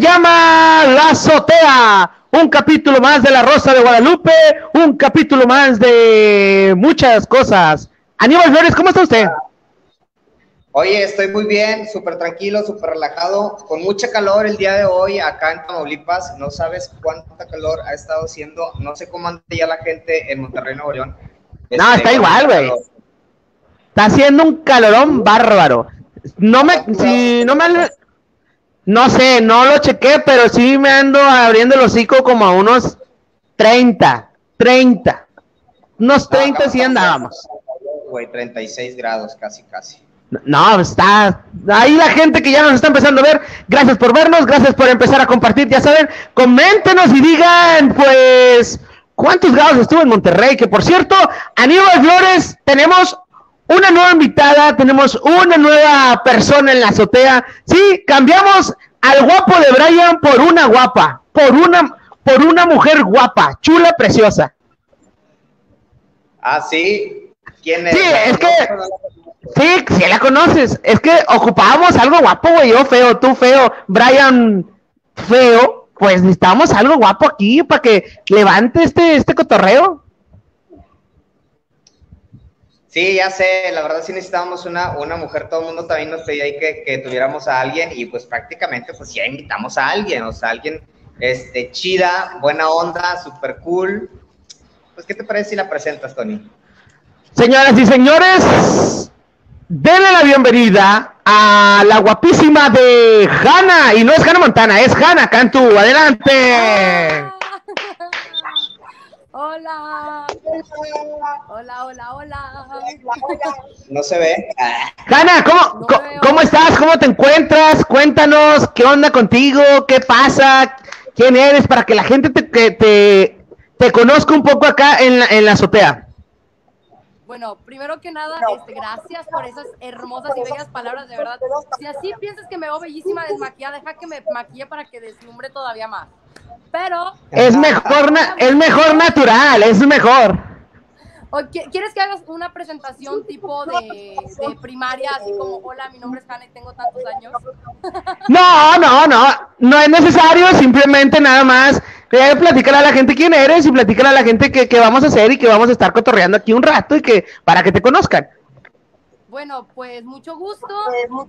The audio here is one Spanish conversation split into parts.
a la azotea. Un capítulo más de La Rosa de Guadalupe, un capítulo más de muchas cosas. Aníbal Flores, ¿cómo está usted? Oye, estoy muy bien, súper tranquilo, súper relajado, con mucha calor el día de hoy acá en Tamaulipas. No sabes cuánta calor ha estado haciendo. No sé cómo anda ya la gente en Monterrey, Nuevo León. No, está Este, igual, güey. Está haciendo un calorón bárbaro. No me, si no me, no sé, no lo chequé, pero sí me ando abriendo el hocico como a unos 30, 30. Unos 30 sí andábamos. Güey, 36 grados, casi, casi. No, está ahí la gente que ya nos está empezando a ver. Gracias por vernos, gracias por empezar a compartir. Ya saben, coméntenos y digan, pues, cuántos grados estuvo en Monterrey. Que por cierto, Aníbal Flores, tenemos una nueva invitada, tenemos una nueva persona en la azotea. Sí, cambiamos al guapo de Brian por una guapa, por una, por una mujer guapa, chula, preciosa. Ah, sí. ¿Quién es? Sí, es que- Sí, sí la conoces. Es que ocupábamos algo guapo, güey. Yo feo, tú feo, Brian feo. Pues necesitamos algo guapo aquí para que levante este, este cotorreo. Sí, ya sé, la verdad sí necesitábamos una, una mujer, todo el mundo también nos pedía ahí que, que tuviéramos a alguien y pues prácticamente pues ya invitamos a alguien, o sea, alguien este, chida, buena onda, super cool. Pues, ¿qué te parece si la presentas, Tony? Señoras y señores, denle la bienvenida a la guapísima de Hanna. Y no es Hanna Montana, es Hanna Cantú. Adelante. Hola. Hola, hola, hola. No se ve. Hanna, ¿cómo, No. ¿cómo estás? ¿Cómo te encuentras? Cuéntanos, ¿qué onda contigo? ¿Qué pasa? ¿Quién eres? Para que la gente te, que te, te conozca un poco acá en la, en la azotea. Bueno, primero que nada, este, gracias por esas hermosas y bellas palabras, de verdad. Si así piensas que me veo bellísima desmaquillada, deja que me maquille para que deslumbre todavía más. Pero, Es mejor, na- es mejor natural, es mejor. ¿o qui- ¿quieres que hagas una presentación tipo de, de primaria, así como, hola, mi nombre es Hannah y tengo tantos años? No, no, no, no es necesario, simplemente nada más eh, platicar a la gente quién eres y platicar a la gente qué, qué vamos a hacer y que vamos a estar cotorreando aquí un rato y que para que te conozcan. Bueno, pues mucho gusto,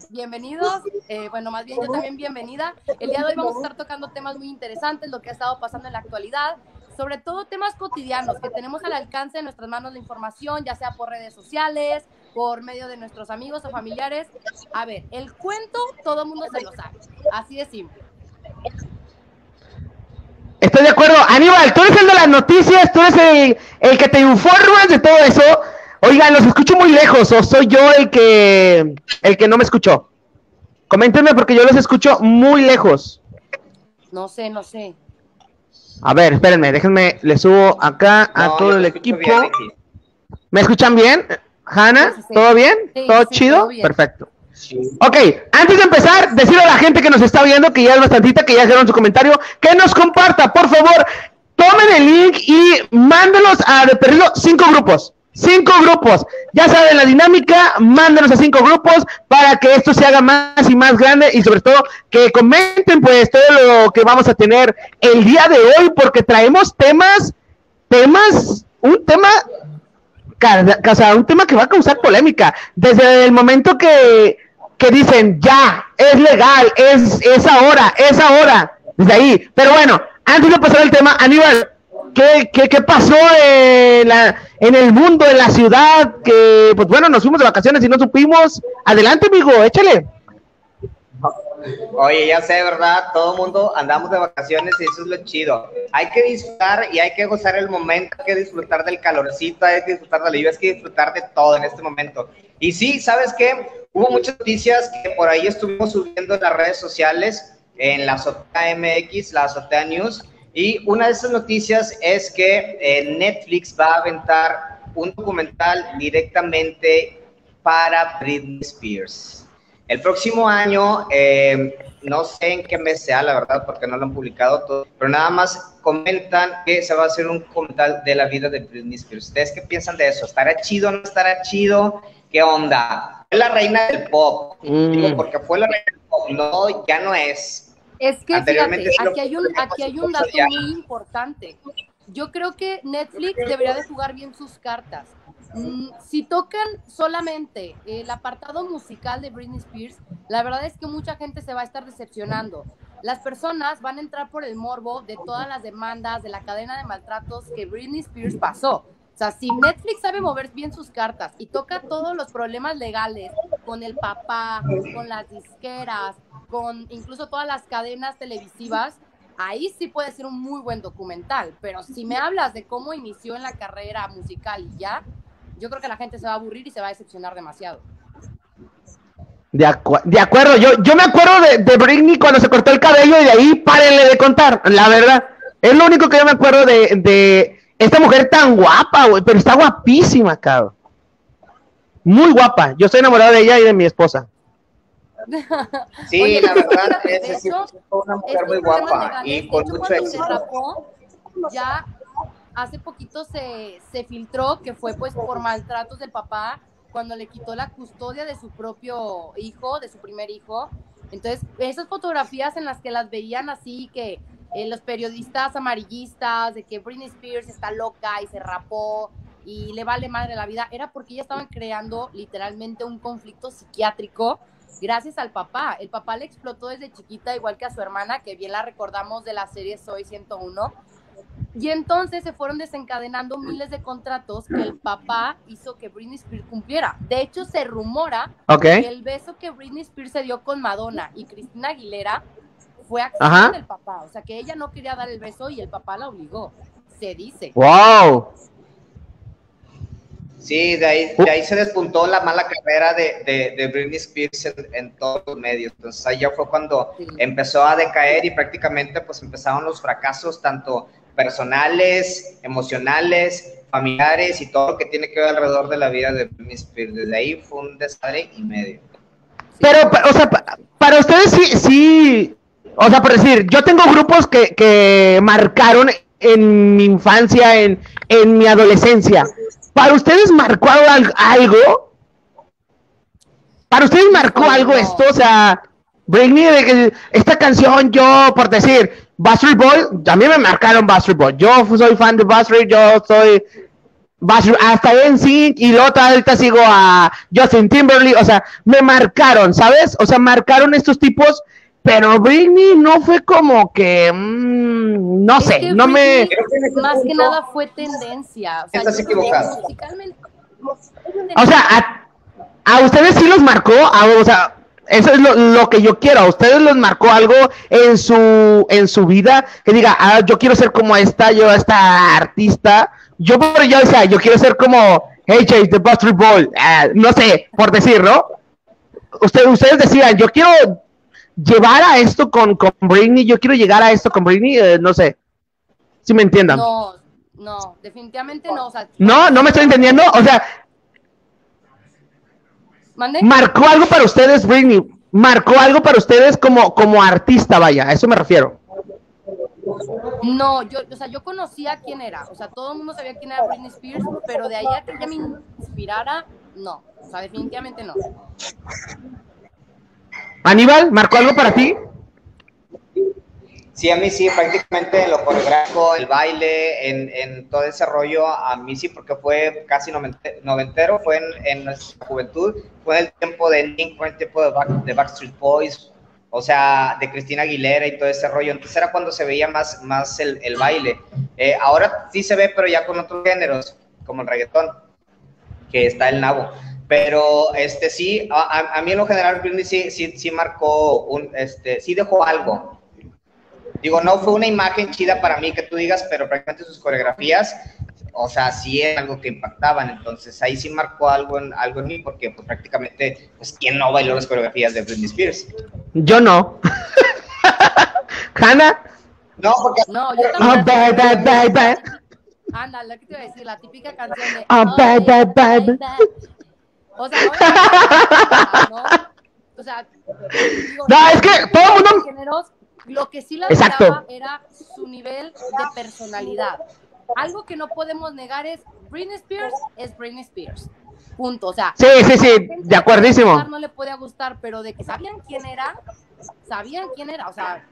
bienvenidos. Eh, bueno, más bien yo también bienvenida. El día de hoy vamos a estar tocando temas muy interesantes, lo que ha estado pasando en la actualidad, sobre todo temas cotidianos que tenemos al alcance de nuestras manos la información, ya sea por redes sociales, por medio de nuestros amigos o familiares. A ver, el cuento todo el mundo se lo sabe, así de simple. Estoy de acuerdo. Aníbal, tú eres el de las noticias, tú eres el, el que te informas de todo eso. Oigan, los escucho muy lejos o soy yo el que el que no me escuchó. Coméntenme porque yo los escucho muy lejos. No sé, no sé. A ver, espérenme, déjenme, le subo acá a no, todo el equipo. bien. ¿Me escuchan bien? Hanna, Sí, sí, sí. ¿todo bien? Sí, ¿Todo sí, chido? todo bien. Perfecto. Sí. Ok, antes de empezar, decirle a la gente que nos está viendo, que ya es bastantita, que ya dejaron su comentario, que nos comparta, por favor, tomen el link y mándenos a de perdido cinco grupos. Cinco grupos. Ya saben la dinámica, mándenos a cinco grupos para que esto se haga más y más grande y sobre todo que comenten pues todo lo que vamos a tener el día de hoy porque traemos temas, temas, un tema o un tema que va a causar polémica. Desde el momento que, que dicen, ya, es legal, es, es ahora, es ahora. Desde ahí. Pero bueno, antes de pasar al tema, Aníbal, ¿qué, qué, pasó en, la, en el mundo, en la ciudad? Que, pues bueno, nos fuimos de vacaciones y no supimos. Adelante, amigo, échale. Oye, ya sé, ¿verdad? Todo mundo andamos de vacaciones y eso es lo chido. Hay que disfrutar y hay que gozar el momento, hay que disfrutar del calorcito, hay que disfrutar de la lluvia, hay que disfrutar de todo en este momento. Y sí, ¿sabes qué? Hubo muchas noticias que por ahí estuvimos subiendo en las redes sociales, en la Azotea MX, la Azotea News, y una de esas noticias es que eh, Netflix va a aventar un documental directamente para Britney Spears. El próximo año, eh, no sé en qué mes sea, la verdad, porque no lo han publicado todo, pero nada más comentan que se va a hacer un documental de la vida de Britney Spears. ¿Ustedes qué piensan de eso? ¿Estará chido o no estará chido? ¿Qué onda? Fue la reina del pop. Mm. Digo, porque fue la reina del pop. No, ya no es. Es que fíjate, aquí hay un, aquí hay un dato muy importante. Yo creo que Netflix debería de jugar bien sus cartas. Mm, si tocan solamente el apartado musical de Britney Spears, la verdad es que mucha gente se va a estar decepcionando. Las personas van a entrar por el morbo de todas las demandas, de la cadena de maltratos que Britney Spears pasó. O sea, si Netflix sabe mover bien sus cartas y toca todos los problemas legales con el papá, con las disqueras, con incluso todas las cadenas televisivas, ahí sí puede ser un muy buen documental. Pero si me hablas de cómo inició en la carrera musical y ya, yo creo que la gente se va a aburrir y se va a decepcionar demasiado. De, de acuerdo, yo, yo me acuerdo de, de, Britney cuando se cortó el cabello y de ahí párenle de contar, la verdad. Es lo único que yo me acuerdo de, de esta mujer tan guapa, güey, pero está guapísima, cabrón. Muy guapa. Yo estoy enamorado de ella y de mi esposa. Sí, la verdad, es, una mujer muy guapa y con mucho éxito. ya hace poquito se, se filtró que fue pues por maltratos del papá cuando le quitó la custodia de su propio hijo, de su primer hijo. Entonces, esas fotografías en las que las veían así, que eh, los periodistas amarillistas, de que Britney Spears está loca y se rapó y le vale madre la vida, era porque ya estaban creando literalmente un conflicto psiquiátrico gracias al papá. El papá le explotó desde chiquita, igual que a su hermana, que bien la recordamos de la serie Soy 101. Y entonces se fueron desencadenando miles de contratos que el papá hizo que Britney Spears cumpliera. De hecho, se rumora que el beso que Britney Spears se dio con Madonna y Cristina Aguilera fue acción del papá. O sea, que ella no quería dar el beso y el papá la obligó. Se dice. ¡Wow! Sí, de ahí, de ahí se despuntó la mala carrera de, de, Britney Spears en, todos los medios. Entonces ahí ya fue cuando empezó a decaer y prácticamente pues empezaron los fracasos tanto personales, emocionales, familiares y todo lo que tiene que ver alrededor de la vida de Britney Spears. Desde ahí fue un desastre y medio. Pero, o sea, para ustedes sí, sí, o sea, por decir, yo tengo grupos que, que marcaron en mi infancia, en, en mi adolescencia. ¿Para ustedes marcó algo? ¿Para ustedes marcó algo esto? O sea, Britney, esta canción, yo, por decir, Bastard Boy, también me marcaron Bastard Boy. Yo soy fan de Bastard, yo soy Bastard, hasta en Sync y luego ahorita sigo a Justin Timberlake, o sea, me marcaron, ¿sabes? O sea, marcaron estos tipos pero Britney no fue como que, mmm, no sé, no me... Más que nada fue tendencia. O sea, Estás equivocado. O sea, a, a, ustedes sí los marcó, a, o sea, eso es lo, lo, que yo quiero. A ustedes les marcó algo en su, en su vida que diga, ah, yo quiero ser como esta, yo esta artista. Yo, yo decía, yo quiero ser como AJ de Buster Ball, ah, no sé, por decir, ¿no? Ustedes, ustedes decían, yo quiero llevar a esto con, con Britney, yo quiero llegar a esto con Britney, eh, no sé, si me entiendan. No, no, definitivamente no. no, no me estoy entendiendo, o sea, marcó algo para ustedes, Britney, marcó algo para ustedes como, como artista, vaya, a eso me refiero. No, yo, o sea, yo conocía quién era, o sea, todo el mundo sabía quién era Britney Spears, pero de ahí a que ella me inspirara, no, o sea, definitivamente no. Aníbal, ¿marcó algo para ti? Sí, a mí sí, prácticamente en lo coreográfico, el baile, en, todo ese rollo, a mí sí, porque fue casi noventero, fue en, nuestra juventud, fue el tiempo de Link, fue el tiempo de, Backstreet Boys, o sea, de Cristina Aguilera y todo ese rollo. Entonces era cuando se veía más, más el, baile. Eh, ahora sí se ve, pero ya con otros géneros, como el reggaetón, que está el nabo. Pero este sí, a, mí en lo general Britney sí, sí, sí marcó un, este, sí dejó algo. Digo, no fue una imagen chida para mí que tú digas, pero prácticamente sus coreografías, o sea, sí es algo que impactaban. Entonces ahí sí marcó algo en, algo en mí, porque pues, prácticamente, pues, ¿quién no bailó las coreografías de Britney Spears? Yo no. ¿Hannah? No, porque... No, yo también. Oh, bye, bye, bye, bye. Anda, lo que te voy a decir, la típica canción de... Oh, bye, bye, bye, bye. O sea, ¿no? O sea, no, es que todo el mundo... lo que sí la daba era su nivel de personalidad. Algo que no podemos negar es Britney Spears es Britney Spears. Punto. O sea, sí, sí, sí, de acuerdísimo. No le puede gustar, pero de que sabían quién era, sabían quién era. O sea,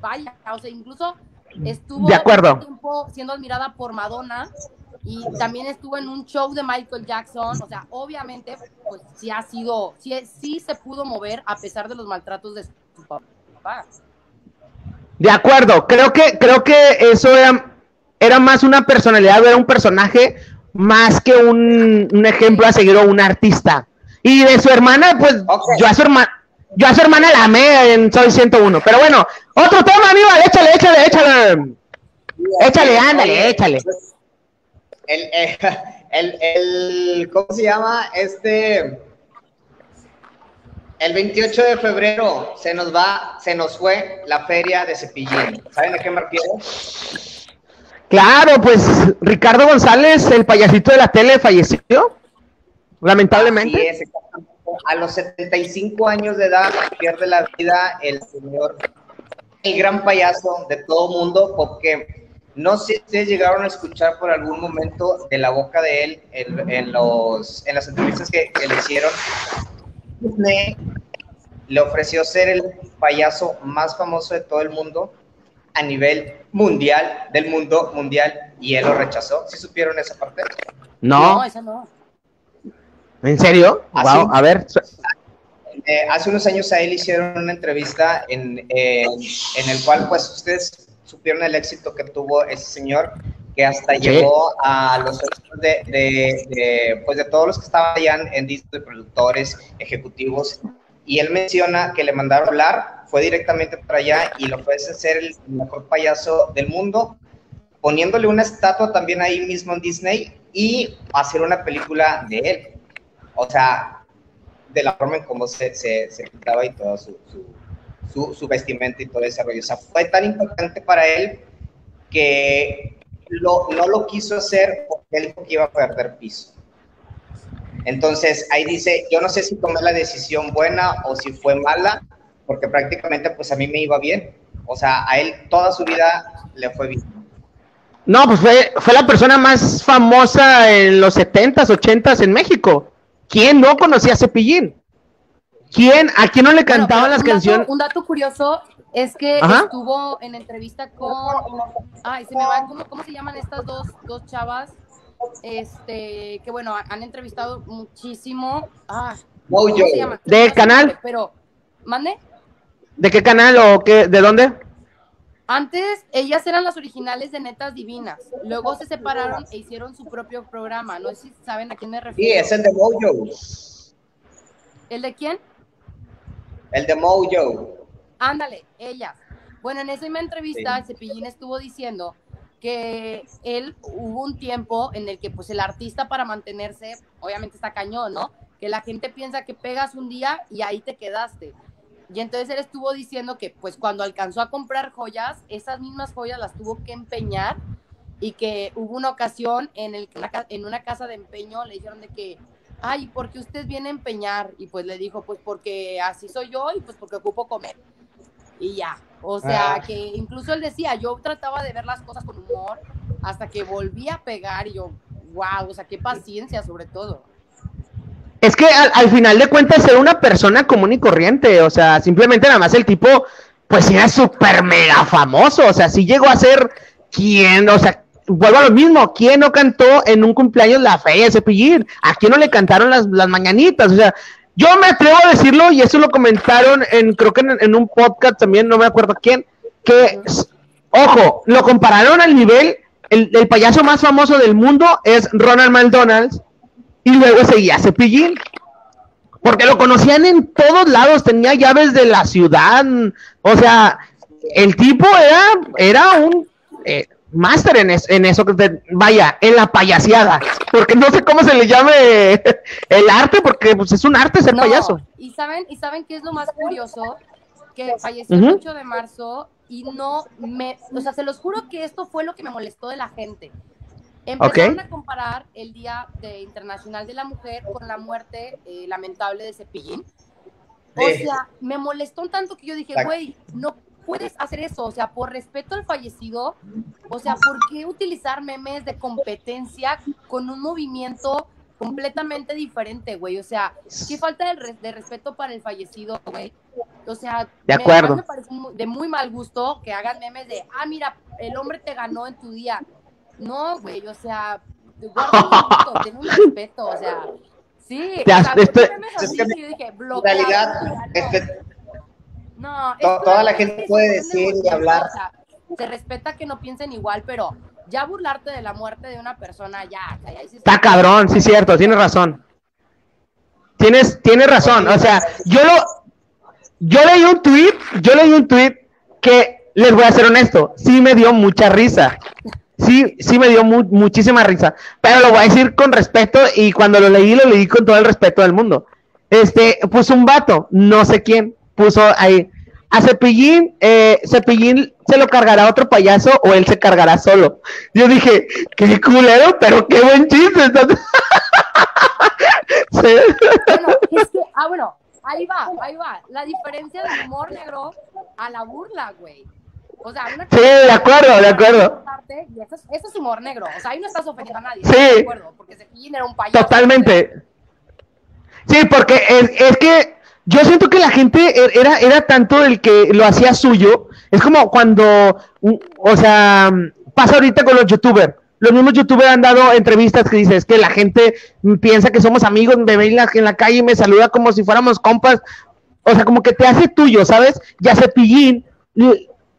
vaya, o sea, incluso estuvo de acuerdo. tiempo siendo admirada por Madonna y también estuvo en un show de Michael Jackson, o sea, obviamente, pues sí ha sido, sí, sí se pudo mover a pesar de los maltratos de su papá. De acuerdo, creo que, creo que eso era, era más una personalidad, era un personaje más que un, un ejemplo a seguir o un artista. Y de su hermana, pues yo a su hermana, yo a su hermana la amé en Soy 101. Pero bueno, otro tema, Aníbal, échale, échale, échale. Échale, ándale, échale. El, eh, el, el, ¿cómo se llama? Este, el 28 de febrero se nos va, se nos fue la feria de Cepillín. ¿Saben a qué me refiero? Claro, pues Ricardo González, el payasito de la tele, falleció. Lamentablemente. Es, a los 75 años de edad pierde la vida el señor, el gran payaso de todo mundo, porque no sé si ustedes llegaron a escuchar por algún momento de la boca de él en, en los, en las entrevistas que, que le hicieron. Disney le ofreció ser el payaso más famoso de todo el mundo a nivel mundial, del mundo mundial, y él lo rechazó. ¿Sí supieron esa parte? No, esa no. ¿en serio? ¿Ah, Wow, sí? a ver. Eh, hace unos años a él hicieron una entrevista en, eh, en el cual pues ustedes supieron el éxito que tuvo ese señor que hasta Sí. llegó a los de, de- de, pues de todos los que estaban allá en, Disney, productores, ejecutivos, y él menciona que le mandaron hablar, fue directamente para allá y le ofrecen ser el mejor payaso del mundo, poniéndole una estatua también ahí mismo en Disney y hacer una película de él. O sea, de la forma en cómo se, se, se pintaba y todo su, su, su, vestimenta y todo ese rollo. O sea, fue tan importante para él que lo, no lo quiso hacer porque él iba a perder piso. Entonces, ahí dice, yo no sé si tomé la decisión buena o si fue mala, porque prácticamente pues a mí me iba bien. O sea, a él toda su vida le fue bien. No, pues fue, fue la persona más famosa en los 70s, 80s en México. ¿Quién no conocía a Cepillín? ¿Quién? ¿A quién no le cantaban pero las canciones? un dato curioso es que Ajá. estuvo en entrevista con. Ay, se me va. ¿Cómo, cómo se llaman estas dos, dos chavas? Este, que bueno, han entrevistado muchísimo. Ah, ¿cómo Mojo. se llaman? ¿De canal? Pero, ¿mande? ¿De qué canal o qué? ¿De dónde? Antes ellas eran las originales de Netas Divinas. Luego se separaron e hicieron su propio programa. No sé si saben a quién me Sí, refiero. es el de Mojo. ¿El de quién? El de Mojo. Ándale, ellas. Bueno, en esa misma entrevista, el Cepillín estuvo diciendo que él hubo un tiempo en el que pues el artista para mantenerse, obviamente está cañón, ¿no? Que la gente piensa que pegas un día y ahí te quedaste. Y entonces él estuvo diciendo que pues cuando alcanzó a comprar joyas, esas mismas joyas las tuvo que empeñar y que hubo una ocasión en, el, en una casa de empeño, le dijeron de que, ay, ¿por qué usted viene a empeñar? Y pues le dijo, pues porque así soy yo y pues porque ocupo comer. Y ya, o sea, Ah. que incluso él decía, yo trataba de ver las cosas con humor hasta que volví a pegar y yo, wow, o sea, qué paciencia sobre todo. Es que al, al final de cuentas era una persona común y corriente, o sea, simplemente nada más el tipo, pues era súper mega famoso, o sea, sí llegó a ser quien, o sea, vuelvo a lo mismo, ¿quién no cantó en un cumpleaños la feria de Cepillín? ¿A quién no le cantaron las, las mañanitas? O sea, yo me atrevo a decirlo, y eso lo comentaron en, creo que en, en un podcast también, no me acuerdo quién, que, ojo, lo compararon al nivel, el, el payaso más famoso del mundo es Ronald McDonald, y luego seguía Cepillín. Porque lo conocían en todos lados, tenía llaves de la ciudad. O sea, el tipo era, era un eh, máster en, es- en eso, que te- vaya, en la payaseada. Porque no sé cómo se le llame el arte, porque pues, es un arte ser No, payaso. Y saben, y saben qué es lo más curioso, que falleció el 8 de marzo y no me, o sea, se los juro que esto fue lo que me molestó de la gente. Empezaron Ok. a comparar el Día de Internacional de la Mujer con la muerte eh, lamentable de Cepillín. O sea, me molestó un tanto que yo dije, güey, no puedes hacer eso, o sea, por respeto al fallecido, o sea, ¿por qué utilizar memes de competencia con un movimiento completamente diferente, güey? O sea, qué falta de, re- de respeto para el fallecido, güey. O sea, de acuerdo. Me, parece de muy mal gusto que hagan memes de, ah, mira, el hombre te ganó en tu día. No, güey, o sea, guarda ten un respeto, o sea, sí. Ya, o sea, esto, así, yo dije, realidad, este, no, toda la gente puede decir y hablar. O sea, se respeta que no piensen igual, pero ya burlarte de la muerte de una persona, ya, ya, ya Está cabrón, sí, cierto, tienes razón. Tienes, tienes razón, o sea, yo lo, yo leí un tweet, yo leí un tweet que, les voy a ser honesto, sí me dio mucha risa. Sí, sí me dio muchísima risa, pero lo voy a decir con respeto y cuando lo leí, lo leí con todo el respeto del mundo. Este, puso un vato, no sé quién, puso ahí, a Cepillín, eh, Cepillín se lo cargará otro payaso o él se cargará solo. Yo dije, qué culero, pero qué buen chiste. bueno, es que, ah, bueno, ahí va, ahí va. La diferencia del humor negro a la burla, güey. O sea, una Sí, de acuerdo, de acuerdo. Y eso, es, eso es humor negro. O sea, ahí no estás ofendiendo a nadie. Sí. De acuerdo, porque Cepillín era un payaso. Totalmente. Sí, porque es, es que yo siento que la gente er, era, era tanto el que lo hacía suyo. Es como cuando, o sea, pasa ahorita con los youtubers. Los mismos youtubers han dado entrevistas que dicen, es que la gente piensa que somos amigos, me ven en la calle y me saluda como si fuéramos compas. O sea, como que te hace tuyo, ¿sabes? Ya se pillín.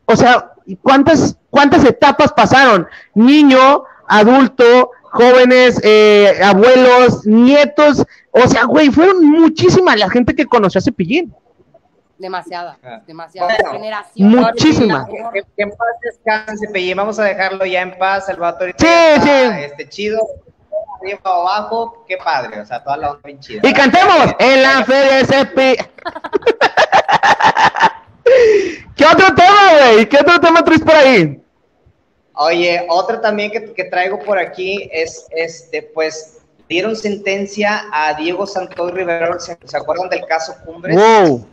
O sea, ¿cuántas, cuántas etapas pasaron? Niño, adulto, jóvenes, eh, abuelos, nietos, o sea, güey, fueron muchísimas la gente que conoció a Cepillín. Demasiada, ah. demasiada generación. Muchísima. Que, en paz descanse, Cepillín. Vamos a dejarlo ya en paz, Salvador. Sí, sí. Este, chido. Arriba o abajo, qué padre. O sea, toda la onda bien chida. Y cantemos en la fe de Cepillín. ¿Qué otro tema, güey? ¿Qué otro tema traes por ahí? Oye, otro también que, que, traigo por aquí es, este, pues, dieron sentencia a Diego Santoy Rivera, ¿se, acuerdan del caso Cumbres? Wow.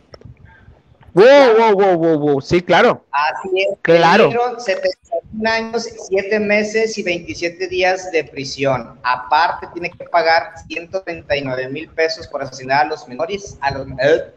Wow, wow, wow, wow, sí, claro. Así es. Claro. Dieron 71 años, 7 meses y 27 días de prisión. Aparte, tiene que pagar 139 mil pesos por asesinar a los menores, a los, eh,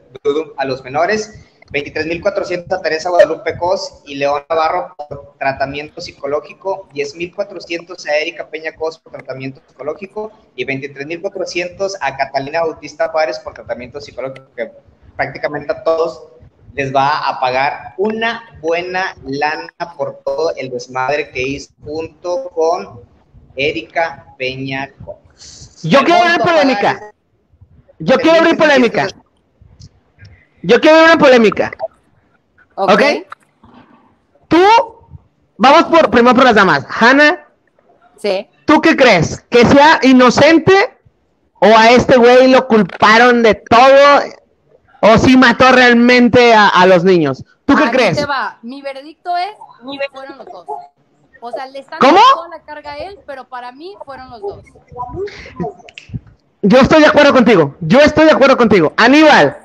a los menores 23.400 a Teresa Guadalupe Cos y León Navarro por tratamiento psicológico, 10.400 a Erika Peña Cos por tratamiento psicológico y 23.400 a Catalina Bautista Juárez por tratamiento psicológico, que prácticamente a todos les va a pagar una buena lana por todo el desmadre que hizo junto con Erika Peña Cos. Yo quiero abrir polémica. Yo quiero abrir polémica. Yo quiero ver una polémica. ¿Ok? Tú, vamos por primero por las damas. Hanna. Sí. ¿Tú qué crees? ¿Que sea inocente o a este güey lo culparon de todo o si mató realmente a, los niños? ¿Tú qué crees? va. Mi veredicto es, fueron los dos. O sea, le están dando toda la carga a él, pero para mí fueron los dos. Yo estoy de acuerdo contigo. Yo estoy de acuerdo contigo. Aníbal,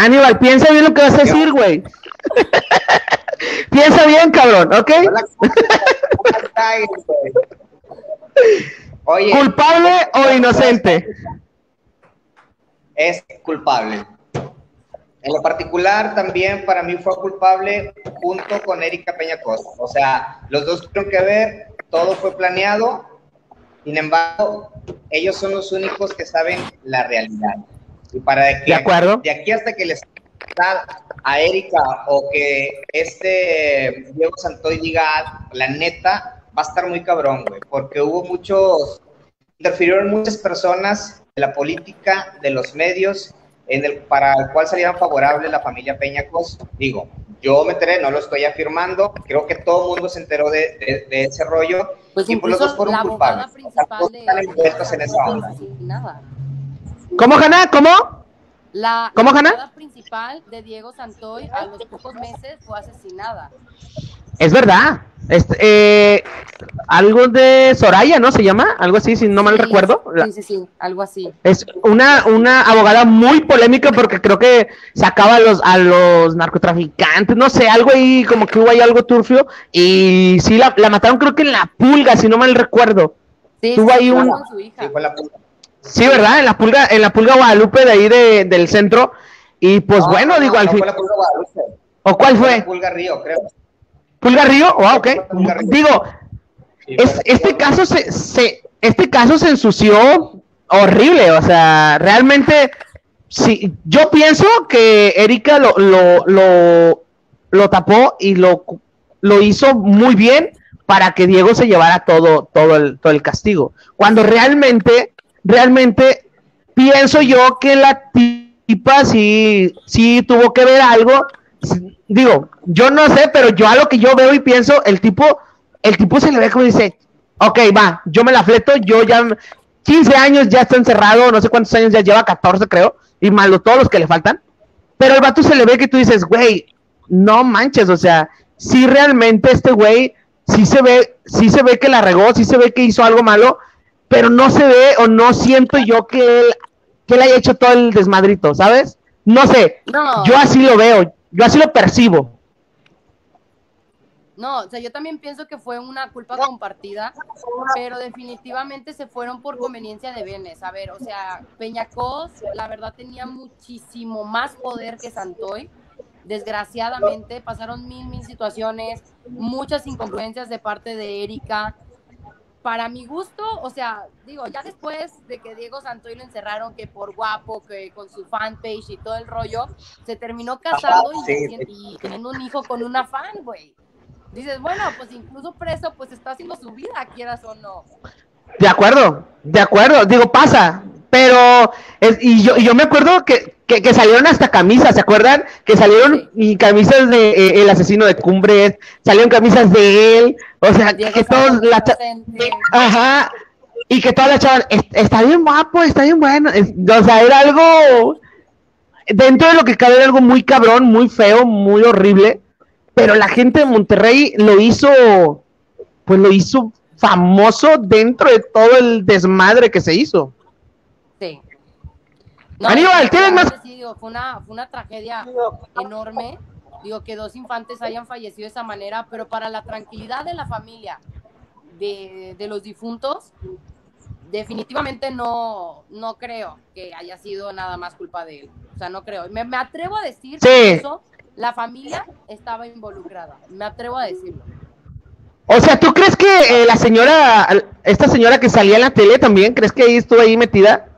Aníbal, piensa bien lo que vas a decir, güey. piensa bien, cabrón, ¿ok? ¿Culpable o inocente? Es culpable. En lo particular, también para mí fue culpable junto con Erika Peña Costa. O sea, los dos tuvieron que ver, todo fue planeado. Sin embargo, ellos son los únicos que saben la realidad. Y para que, de, acuerdo. de aquí hasta que les a Erika o que este Diego Santoy diga la neta, va a estar muy cabrón, güey, porque hubo muchos, interfirieron muchas personas de la política, de los medios, en el, para el cual salieron favorables la familia Peñacos. Digo, yo me enteré, no lo estoy afirmando, creo que todo el mundo se enteró de, de, ese rollo pues y pues los dos fueron culpables. en esa onda. ¿Cómo, Jana? ¿Cómo? La ¿Cómo, Jana? principal de Diego Santoy a los pocos meses fue asesinada. Es verdad. Este, eh, algo de Soraya, ¿no? Se llama, algo así, si no mal recuerdo. Sí, sí, sí, algo así. Es una, una abogada muy polémica porque creo que sacaba a los, a los narcotraficantes, no sé, algo ahí, como que hubo ahí algo turfio. Y sí, la, la mataron creo que en la pulga, si no mal recuerdo. Sí, Tuvo ahí una... Sí, ¿verdad? En la pulga, en la pulga Guadalupe de ahí de, del centro. Y pues bueno, digo, al fin. ¿O cuál fue? Pulga Río, creo. ¿Pulga Río? Oh, ok. Digo, es, este caso se, se, este caso se ensució horrible, o sea, realmente, sí, yo pienso que Erika lo, lo, lo, lo tapó y lo, lo hizo muy bien para que Diego se llevara todo, todo el, todo el castigo. Cuando realmente, realmente pienso yo que la tipa sí, sí tuvo que ver algo. Digo, yo no sé, pero yo a lo que yo veo y pienso, el tipo, el tipo se le ve como dice, ok, va, yo me la fleto, yo ya 15 años ya está encerrado, no sé cuántos años ya lleva, 14 creo, y malo todos los que le faltan. Pero el vato se le ve que tú dices, güey, no manches, o sea, si realmente este güey, sí se ve, sí se ve que la regó, sí se ve que hizo algo malo, pero no se ve o no siento yo que él, que él haya hecho todo el desmadrito, ¿sabes? No sé, yo así lo veo, yo así lo percibo. No, o sea, yo también pienso que fue una culpa compartida, pero definitivamente se fueron por conveniencia de bienes. A ver, o sea, Peñacos, la verdad, tenía muchísimo más poder que Santoy. Desgraciadamente, pasaron mil, mil situaciones, muchas incongruencias de parte de Erika. Para mi gusto, o sea, digo, ya después de que Diego Santoy lo encerraron, que por guapo, que con su fanpage y todo el rollo, se terminó casando y, y teniendo un hijo con una fan, güey dices, bueno, pues incluso preso, pues está haciendo su vida, quieras o no. De acuerdo, de acuerdo, digo, pasa, pero, y, yo, y yo me acuerdo que, que, salieron hasta camisas, ¿se acuerdan? Que salieron y camisas de eh, El asesino de Cumbres, salieron camisas de él, o sea, que todos, la ajá, y que todas las chavas, está bien guapo, está bien bueno, o sea, era algo, dentro de lo que cabe, era algo muy cabrón, muy feo, muy horrible, pero la gente de Monterrey lo hizo, pues lo hizo famoso dentro de todo el desmadre que se hizo. Aníbal, ¿tienes más? fue, una, fue una tragedia enorme. Digo, que dos infantes hayan fallecido de esa manera, pero para la tranquilidad de la familia de, de los difuntos, definitivamente no, no creo que haya sido nada más culpa de él. O sea, no creo. Me, me atrevo a decir que eso la familia estaba involucrada, me atrevo a decirlo. O sea, ¿tú crees que eh, la señora, esta señora que salía en la tele también, crees que ahí estuvo ahí metida?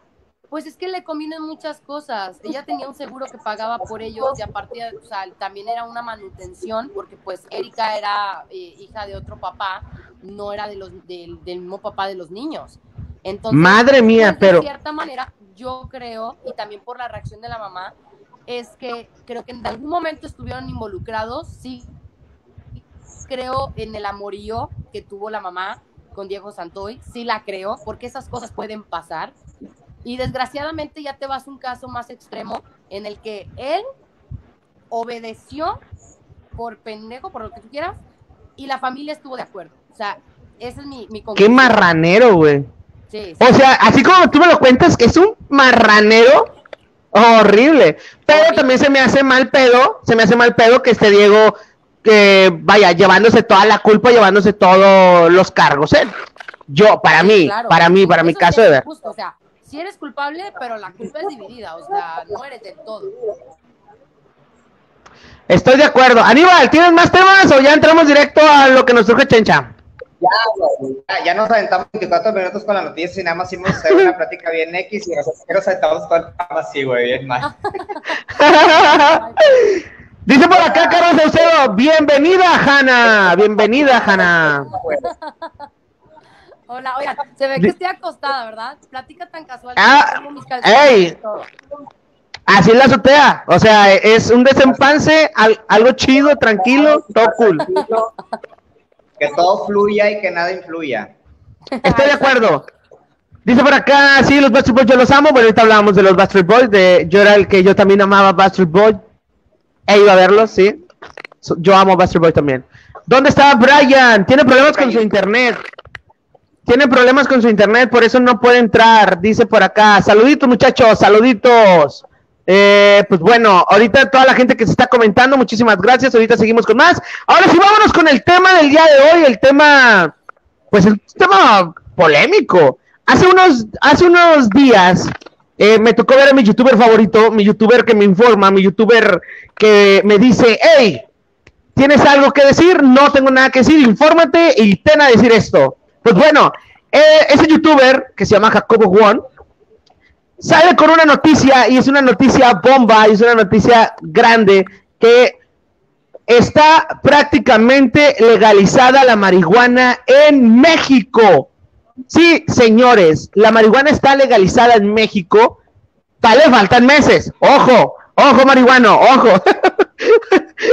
Pues es que le convienen muchas cosas. Ella tenía un seguro que pagaba por ellos y aparte, o sea, también era una manutención porque pues Erika era eh, hija de otro papá, no era de los del, mismo papá de los niños. Entonces, madre mía, pues, pero de cierta manera yo creo y también por la reacción de la mamá es que creo que en algún momento estuvieron involucrados, sí, creo en el amorío que tuvo la mamá con Diego Santoy, sí la creo, porque esas cosas pueden pasar. Y desgraciadamente ya te vas a un caso más extremo en el que él obedeció por pendejo, por lo que tú quieras, y la familia estuvo de acuerdo. O sea, ese es mi, mi Qué marranero, güey. O sea, así como tú me lo cuentas, que es un marranero, horrible. Pero también se me hace mal pedo, se me hace mal pedo que este Diego, que vaya, llevándose toda la culpa, llevándose todos los cargos, ¿eh? Yo, para mí, para mí, para mi caso de ver. o sea, si eres culpable, pero la culpa es dividida, o sea, no eres todo. Estoy de acuerdo. Aníbal, ¿tienes más temas o ya entramos directo a lo que nos surge Chencha? Ya, ya, nos aventamos 24 minutos con la noticia y nada más hicimos hacer una plática bien X y nosotros nos aventamos todo el programa así, güey, bien mal. Dice por acá Carlos Saucedo, bienvenida Hanna, bienvenida Hanna. Hola, oiga, se ve que estoy acostada, ¿verdad? Plática tan casual. Ah, ey, así es la azotea, o sea, es un desempance, algo chido, tranquilo, todo cool. Que todo fluya y que nada influya. Estoy de acuerdo. Dice por acá, sí, los Bastard Boys yo los amo. Bueno, ahorita hablábamos de los Bastard Boys. De, yo era el que yo también amaba Bastard Boys. He ido a verlos, sí. yo amo Bastard Boys también. ¿Dónde está Brian? Tiene problemas con su internet. Tiene problemas con su internet, por eso no puede entrar. Dice por acá. Saluditos, muchachos, saluditos. Eh, pues bueno, ahorita toda la gente que se está comentando, muchísimas gracias. Ahorita seguimos con más. Ahora sí, vámonos con el tema del día de hoy, el tema, pues el tema polémico. Hace unos, hace unos días eh, me tocó ver a mi youtuber favorito, mi youtuber que me informa, mi youtuber que me dice, hey, ¿tienes algo que decir? No tengo nada que decir, infórmate y ten a decir esto. Pues bueno, eh, ese youtuber que se llama Jacobo Won sale con una noticia y es una noticia bomba y es una noticia grande que está prácticamente legalizada la marihuana en México. Sí, señores, la marihuana está legalizada en México. Tal vez faltan meses. Ojo, ojo, marihuano, ojo.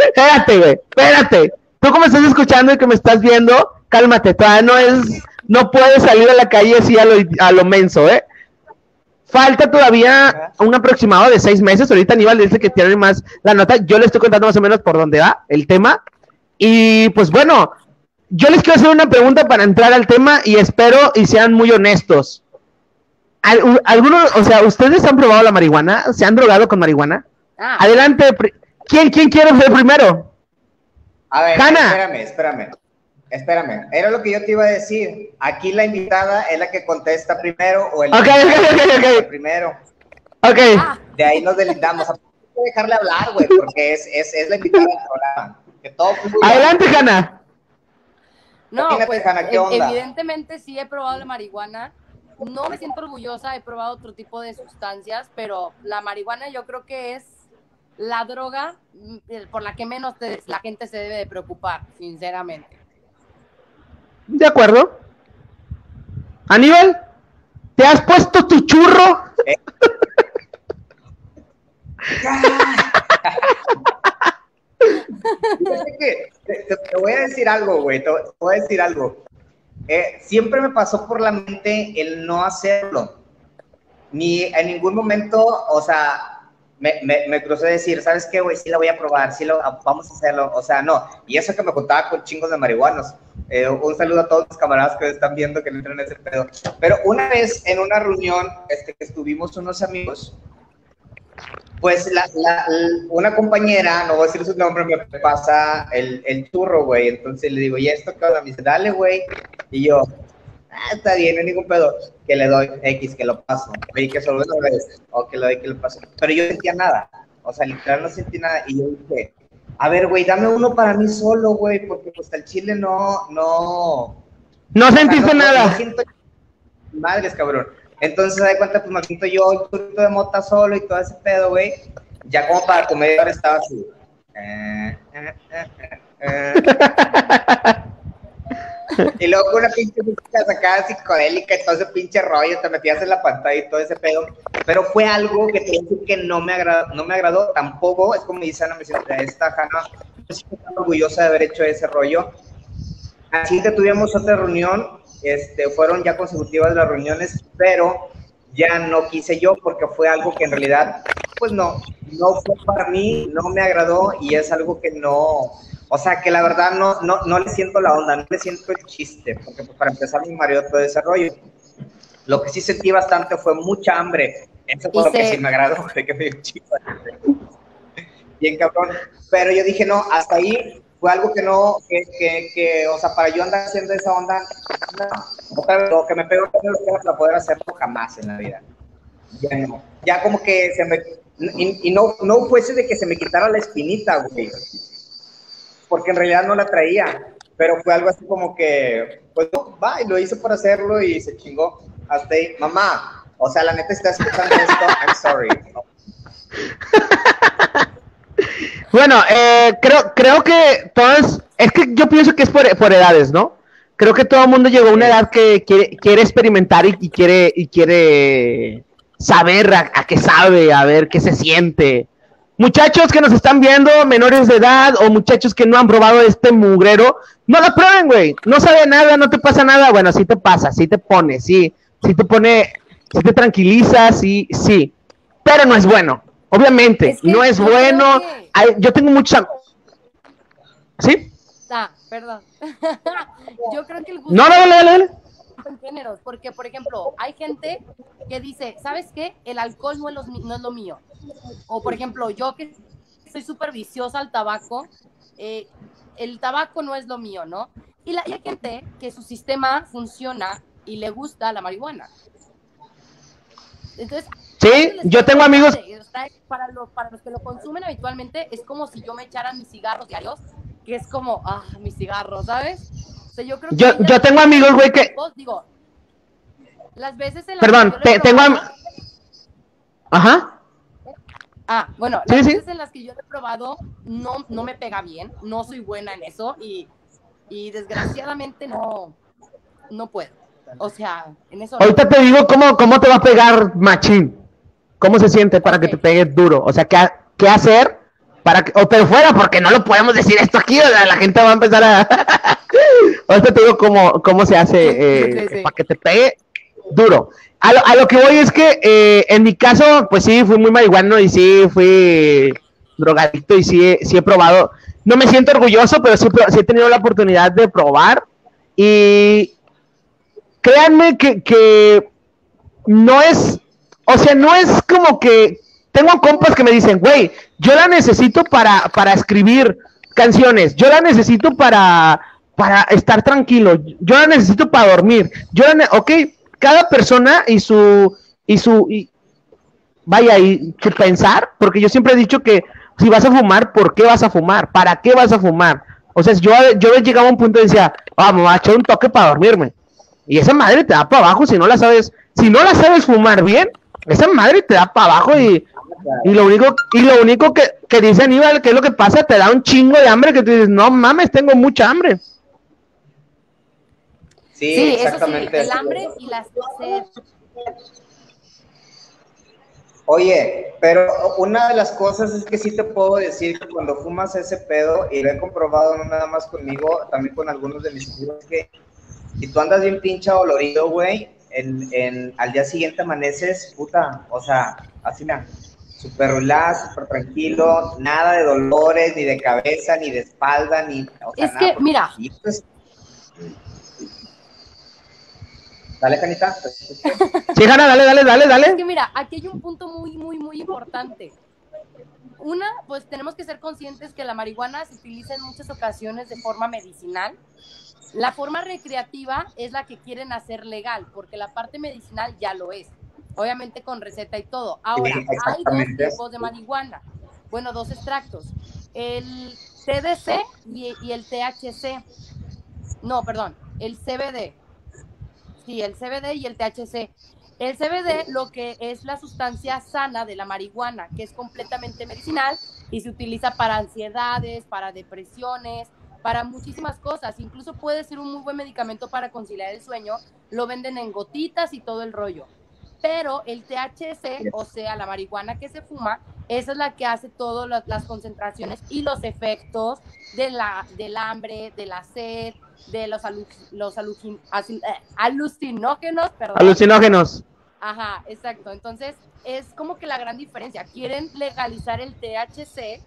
espérate, güey, espérate. Tú como estás escuchando y que me estás viendo, cálmate, todavía no es, no puedes salir a la calle así a lo, a lo menso, ¿eh? Falta todavía un aproximado de seis meses. Ahorita Aníbal dice que tiene más la nota. Yo le estoy contando más o menos por dónde va el tema. Y pues bueno, yo les quiero hacer una pregunta para entrar al tema y espero y sean muy honestos. ¿Algunos, o sea, ustedes han probado la marihuana? ¿Se han drogado con marihuana? Ah. Adelante. ¿Quién, ¿Quién quiere ser primero? A ver, espérame, espérame. Espérame, era lo que yo te iba a decir. Aquí la invitada es la que contesta primero o el okay, okay, okay, primero. Ok. De ahí nos delindamos. Hay que dejarle hablar, güey, porque es, es, es, la invitada del programa. Que todo Adelante, Hanna. No, pues, ¿qué onda? evidentemente sí he probado la marihuana. No me siento orgullosa, he probado otro tipo de sustancias, pero la marihuana yo creo que es la droga mm, por la que menos la gente se debe de preocupar, sinceramente. De acuerdo. Aníbal, ¿te has puesto tu churro? te, voy a decir algo, güey, te, voy a decir algo. Eh, siempre me pasó por la mente el no hacerlo. Ni en ningún momento, o sea, me, me, me crucé decir, ¿sabes qué, güey? Sí la voy a probar, sí lo, vamos a hacerlo. O sea, no. Y eso que me contaba con chingos de marihuanos. Eh, un saludo a todos los camaradas que están viendo que no entran en ese pedo. Pero una vez en una reunión este, que estuvimos unos amigos, pues la, la, una compañera, no voy a decir su nombre, me pasa el, el churro, güey. Entonces le digo, ¿y esto qué onda? Me dice, dale, güey. Y yo, ah, está bien, no hay ningún pedo. Que le doy X, que lo paso. Oye, que solo una vez, o que le doy, que lo paso. Pero yo no sentía nada. O sea, literal no sentí nada. Y yo dije, a ver, güey, dame uno para mí solo, güey, porque pues el chile no, no. No sentiste nada. Madres, cabrón. Entonces, da cuenta, pues me siento yo un poquito de mota solo y todo ese pedo, güey. Ya como para comer estaba así. Eh, eh, eh, y luego una pinche música sacada psicodélica y todo ese pinche rollo, te metías en la pantalla y todo ese pedo. Pero fue algo que te decir que no me agradó, no me agradó tampoco. Es como dice Ana, me siento, esta Hanna, estoy orgullosa de haber hecho ese rollo. Así que tuvimos otra reunión este, fueron ya consecutivas las reuniones, pero ya no quise yo porque fue algo que en realidad, pues no, no fue para mí, no me agradó y es algo que no, o sea, que la verdad no, no, no le siento la onda, no le siento el chiste, porque pues, para empezar mi marido todo ese rollo. Lo que sí sentí bastante fue mucha hambre. Eso fue lo que sí me agradó, que me dio Bien cabrón. Pero yo dije, no, hasta ahí fue algo que no, que, que, que, o sea, para yo andar haciendo esa onda, no, lo que me pegó para poder hacerlo jamás en la vida. Ya no. Ya como que se me, y, y, no, no fuese de que se me quitara la espinita, güey, porque en realidad no la traía, pero fue algo así como que, pues va, y lo hice por hacerlo y se chingó. Hasta ahí, mamá, o sea, la neta está escuchando esto, I'm sorry. Bueno, eh, creo, creo que todas, es que yo pienso que es por, edades, ¿no? Creo que todo el mundo llegó a una edad que quiere, quiere experimentar y, quiere, y quiere saber a, qué sabe, a ver qué se siente. Muchachos que nos están viendo, menores de edad o muchachos que no han probado este mugrero, no lo prueben, güey. No sabe nada, no te pasa nada. Bueno, sí te pasa, sí te pone, sí, sí te pone, sí te tranquiliza, sí, sí. Pero no es bueno. Obviamente, no es bueno. yo tengo mucha. ¿Sí? Ah, perdón. yo creo que el gusto. No, no, no, no, no. Géneros, porque, por ejemplo, hay gente que dice, ¿sabes qué? El alcohol no es, no es lo mío. O, por ejemplo, yo que soy súper viciosa al tabaco, eh, el tabaco no es lo mío, ¿no? Y, la, y hay gente que su sistema funciona y le gusta la marihuana. Entonces, Sí, yo tengo amigos. Para, para los que lo consumen habitualmente, es como si yo me echara mis cigarros diarios, que es como, ah, mis cigarros, ¿sabes? Yo creo que. Yo, yo tengo amigos, güey, que. Digo, las veces en las Perdón, que yo tengo. Ajá. Ah, bueno, las veces en las que yo lo he probado no, no me pega bien, no soy buena en eso y, y desgraciadamente no, no puedo. O sea, en eso... Ahorita te digo cómo, cómo te va a pegar machín. ¿Cómo se siente para que te pegue duro? O sea, ¿qué, qué hacer para que... O pero fuera, porque no lo podemos decir esto aquí, o sea, la gente va a empezar a... Ahorita te digo cómo, cómo se hace eh, para que te pegue duro. A lo, a lo que voy es que eh, en mi caso, pues sí, fui muy marihuano y sí fui drogadicto y sí, sí he probado. No me siento orgulloso, pero sí, sí he tenido la oportunidad de probar. Y créanme que, que no es, o sea, no es como que tengo compas que me dicen, güey, yo la necesito para, para escribir canciones, yo la necesito para, para estar tranquilo, yo la necesito para dormir, yo la, ok, cada persona y su, y su, y, vaya, y su pensar, porque yo siempre he dicho que si vas a fumar, ¿por qué vas a fumar? ¿Para qué vas a fumar? O sea, yo, yo llegaba a un punto y decía, vamos, a echar un toque para dormirme. Y esa madre te da para abajo si no la sabes, si no la sabes fumar bien, esa madre te da para abajo y, y lo único, y lo único que, que dice Aníbal, que es lo que pasa, te da un chingo de hambre que tú dices, no mames, tengo mucha hambre. Sí, exactamente. el hambre y la sed. Oye, pero una de las cosas es que sí te puedo decir que cuando fumas ese pedo, y lo he comprobado no nada más conmigo, también con algunos de mis amigos, que si tú andas bien pincha dolorido, güey, en, en, al día siguiente amaneces, puta, o sea, así mira, súper relax, súper tranquilo, nada de dolores, ni de cabeza, ni de espalda, ni... es que, mira, Dale, Janita. Sí, Jana, dale, dale, dale, dale. Es que mira, aquí hay un punto muy, muy, muy importante. Una, pues tenemos que ser conscientes que la marihuana se utiliza en muchas ocasiones de forma medicinal. La forma recreativa es la que quieren hacer legal, porque la parte medicinal ya lo es. Obviamente con receta y todo. Ahora, hay dos tipos de marihuana. Bueno, dos extractos. El TDC y, y el THC. No, perdón, el CBD sí, el CBD y el THC. El CBD lo que es la sustancia sana de la marihuana, que es completamente medicinal y se utiliza para ansiedades, para depresiones, para muchísimas cosas. Incluso puede ser un muy buen medicamento para conciliar el sueño. Lo venden en gotitas y todo el rollo. Pero el THC, o sea, la marihuana que se fuma, esa es la que hace todas las, concentraciones y los efectos de la, del hambre, de la sed, de los, los eh, alucinógenos, perdón. Alucinógenos. Ajá, exacto. Entonces, es como que la gran diferencia. Quieren legalizar el THC,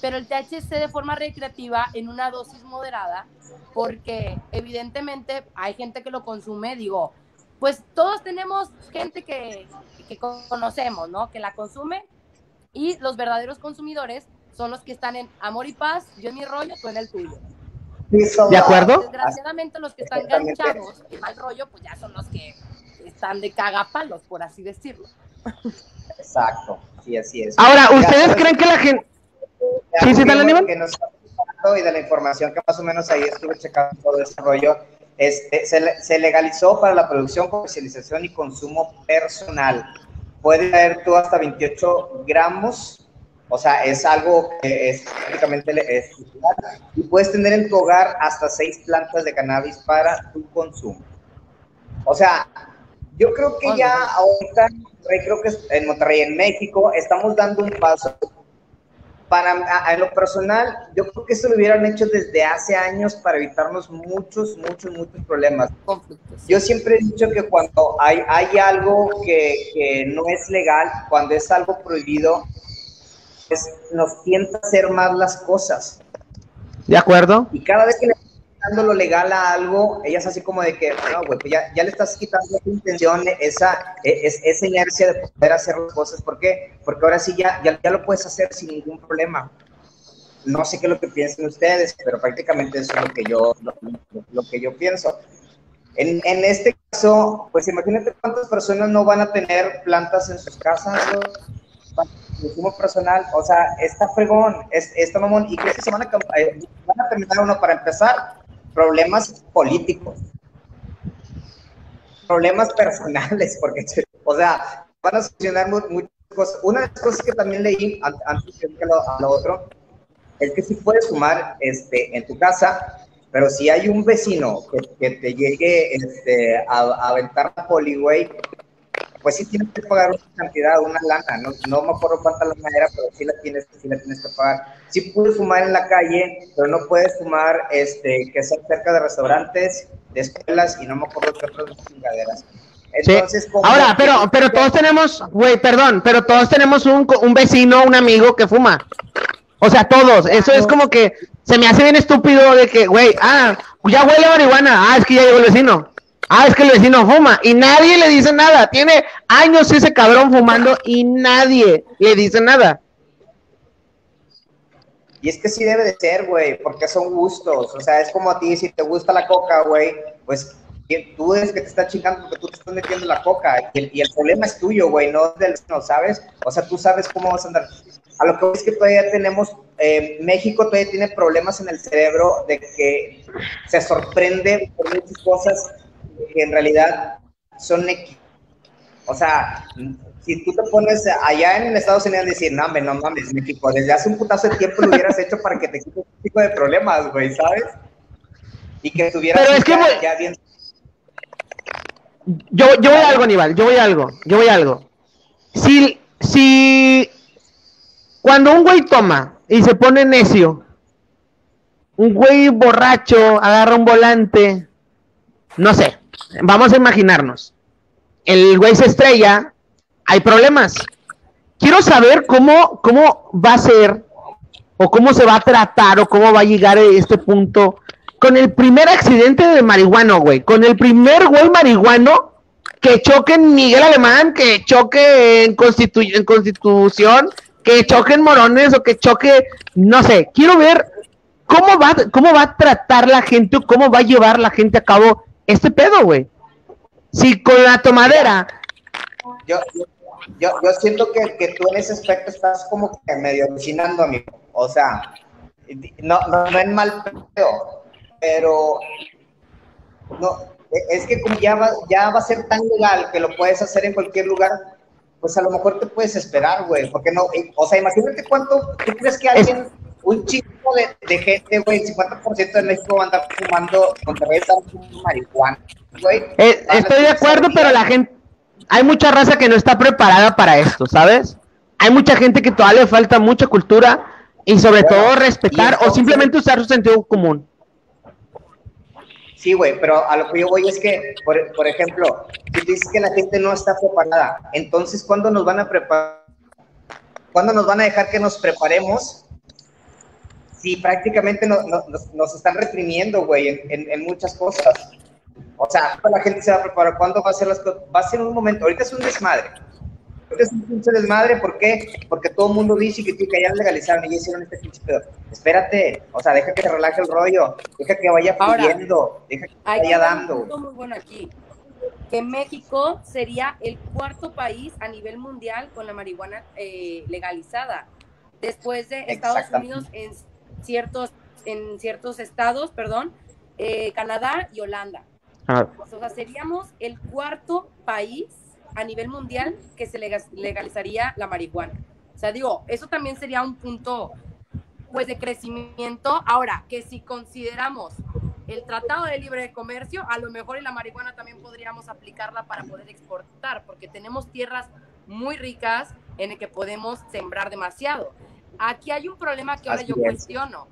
pero el THC de forma recreativa en una dosis moderada, porque evidentemente hay gente que lo consume, digo, pues todos tenemos gente que, que conocemos, ¿no? Que la consume y los verdaderos consumidores son los que están en amor y paz, yo en mi rollo, tú en el tuyo. ¿De acuerdo? Desgraciadamente los que están enganchados en mal rollo, pues ya son los que están de cagapalos, por así decirlo. Exacto, sí, así es. Ahora, ¿ustedes creen que la gente... Sí, sí, dale, que nos y de la información que más o menos ahí estuve checando todo ese rollo, este, se, se legalizó para la producción, comercialización y consumo personal. Puede haber tú hasta 28 gramos o sea, es algo que es prácticamente. Y puedes tener en tu hogar hasta seis plantas de cannabis para tu consumo. O sea, yo creo que ya ahorita, creo que en Monterrey, en México, estamos dando un paso. Para, en lo personal, yo creo que esto lo hubieran hecho desde hace años para evitarnos muchos, muchos, muchos problemas. Yo siempre he dicho que cuando hay, hay algo que, que no es legal, cuando es algo prohibido, nos tienta a hacer más las cosas. ¿De acuerdo? Y cada vez que le dando lo legal a algo, ella es así como de que, güey, pues ya, ya, le estás quitando esa intención, esa, e, es, esa inercia de poder hacer las cosas. ¿Por qué? Porque ahora sí ya, ya, ya lo puedes hacer sin ningún problema. No sé qué es lo que piensen ustedes, pero prácticamente eso es lo que yo, lo, lo que yo pienso. En, en, este caso, pues imagínate cuántas personas no van a tener plantas en sus casas, consumo personal, o sea, está fregón, es, está mamón, y crees que se van a, van a terminar uno para empezar, problemas políticos, problemas personales, porque, o sea, van a solucionar muchas cosas. Una de las cosas que también leí antes que lo, otro, es que si puedes fumar este, en tu casa, pero si hay un vecino que, te llegue este, a, aventar la poliway, pues sí tienes que pagar una cantidad, una lana, no, no me acuerdo cuánta lana era, pero sí la tienes, sí la tienes que pagar. Sí puedes fumar en la calle, pero no puedes fumar este, que sea cerca de restaurantes, de escuelas y no me acuerdo qué otras chingaderas. Entonces, Ahora, pero, pero todos tenemos, güey, perdón, pero todos tenemos un, un vecino, un amigo que fuma. O sea, todos. Eso es como que se me hace bien estúpido de que, güey, ah, ya huele marihuana. Ah, es que ya llegó el vecino. Ah, es que el vecino fuma y nadie le dice nada. Tiene años ese cabrón fumando y nadie le dice nada. Y es que sí debe de ser, güey, porque son gustos. O sea, es como a ti, si te gusta la coca, güey, pues tú eres que te está chingando porque tú te estás metiendo la coca. Y el, y el problema es tuyo, güey, no del no ¿sabes? O sea, tú sabes cómo vas a andar. A lo que es que todavía tenemos, eh, México todavía tiene problemas en el cerebro de que se sorprende por muchas cosas que en realidad son o sea, si tú te pones allá en Estados Unidos a decir, no, no mames, México, desde hace un putazo de tiempo lo hubieras hecho para que te quites un tipo de problemas, güey, ¿sabes? Y que estuvieras Pero es que, ya, bien... Yo, yo voy a algo, Aníbal, yo voy a algo, yo voy a algo. Si, si cuando un güey toma y se pone necio, un güey borracho agarra un volante, no sé, vamos a imaginarnos, el güey se estrella, hay problemas. Quiero saber cómo, cómo va a ser, o cómo se va a tratar, o cómo va a llegar a este punto con el primer accidente de marihuano, güey. Con el primer güey marihuano que choque en Miguel Alemán, que choque en, en Constitución, que choque en Morones o que choque, no sé. Quiero ver cómo va, cómo va a tratar la gente o cómo va a llevar la gente a cabo este pedo, güey. Si con la tomadera. Yo, yo, yo siento que, que, tú en ese aspecto estás como que medio alucinando, amigo. O sea, no, no, no en mal pedo, pero no, es que como ya va, ya va a ser tan legal que lo puedes hacer en cualquier lugar, pues a lo mejor te puedes esperar, güey, porque no, o sea, imagínate cuánto, ¿tú crees que alguien un chico de, de gente, güey, el 50% de México va a andar fumando, Monterrey está fumando marihuana, güey. Eh, estoy de acuerdo, pero la gente, hay mucha raza que no está preparada para esto, ¿sabes? Hay mucha gente que todavía le falta mucha cultura y sobre todo respetar o simplemente usar su sentido común. Sí, güey, pero a lo que yo voy es que, por, por ejemplo, si tú dices que la gente no está preparada, entonces, ¿cuándo nos van a preparar? ¿Cuándo nos van a dejar que nos preparemos sí, prácticamente nos, están reprimiendo, güey, en, muchas cosas. O sea, la gente se va a preparar. ¿Cuándo va a ser las cosas? Va a ser un momento. Ahorita es un desmadre. Ahorita es un pinche desmadre. ¿Por qué? Porque todo el mundo dice que, que ya legalizaron y ya hicieron este pinche pedo. Espérate. O sea, deja que se relaje el rollo. Deja que vaya fluyendo. Deja que vaya dando. muy bueno aquí. Que México sería el cuarto país a nivel mundial con la marihuana eh, legalizada. Después de Estados Unidos en ciertos, en ciertos estados, perdón, eh, Canadá y Holanda. Ah. O sea, seríamos el cuarto país a nivel mundial que se legalizaría la marihuana. O sea, digo, eso también sería un punto pues de crecimiento. Ahora, que si consideramos el Tratado de Libre Comercio, a lo mejor en la marihuana también podríamos aplicarla para poder exportar, porque tenemos tierras muy ricas en el que podemos sembrar demasiado. Aquí hay un problema que ahora yo cuestiono.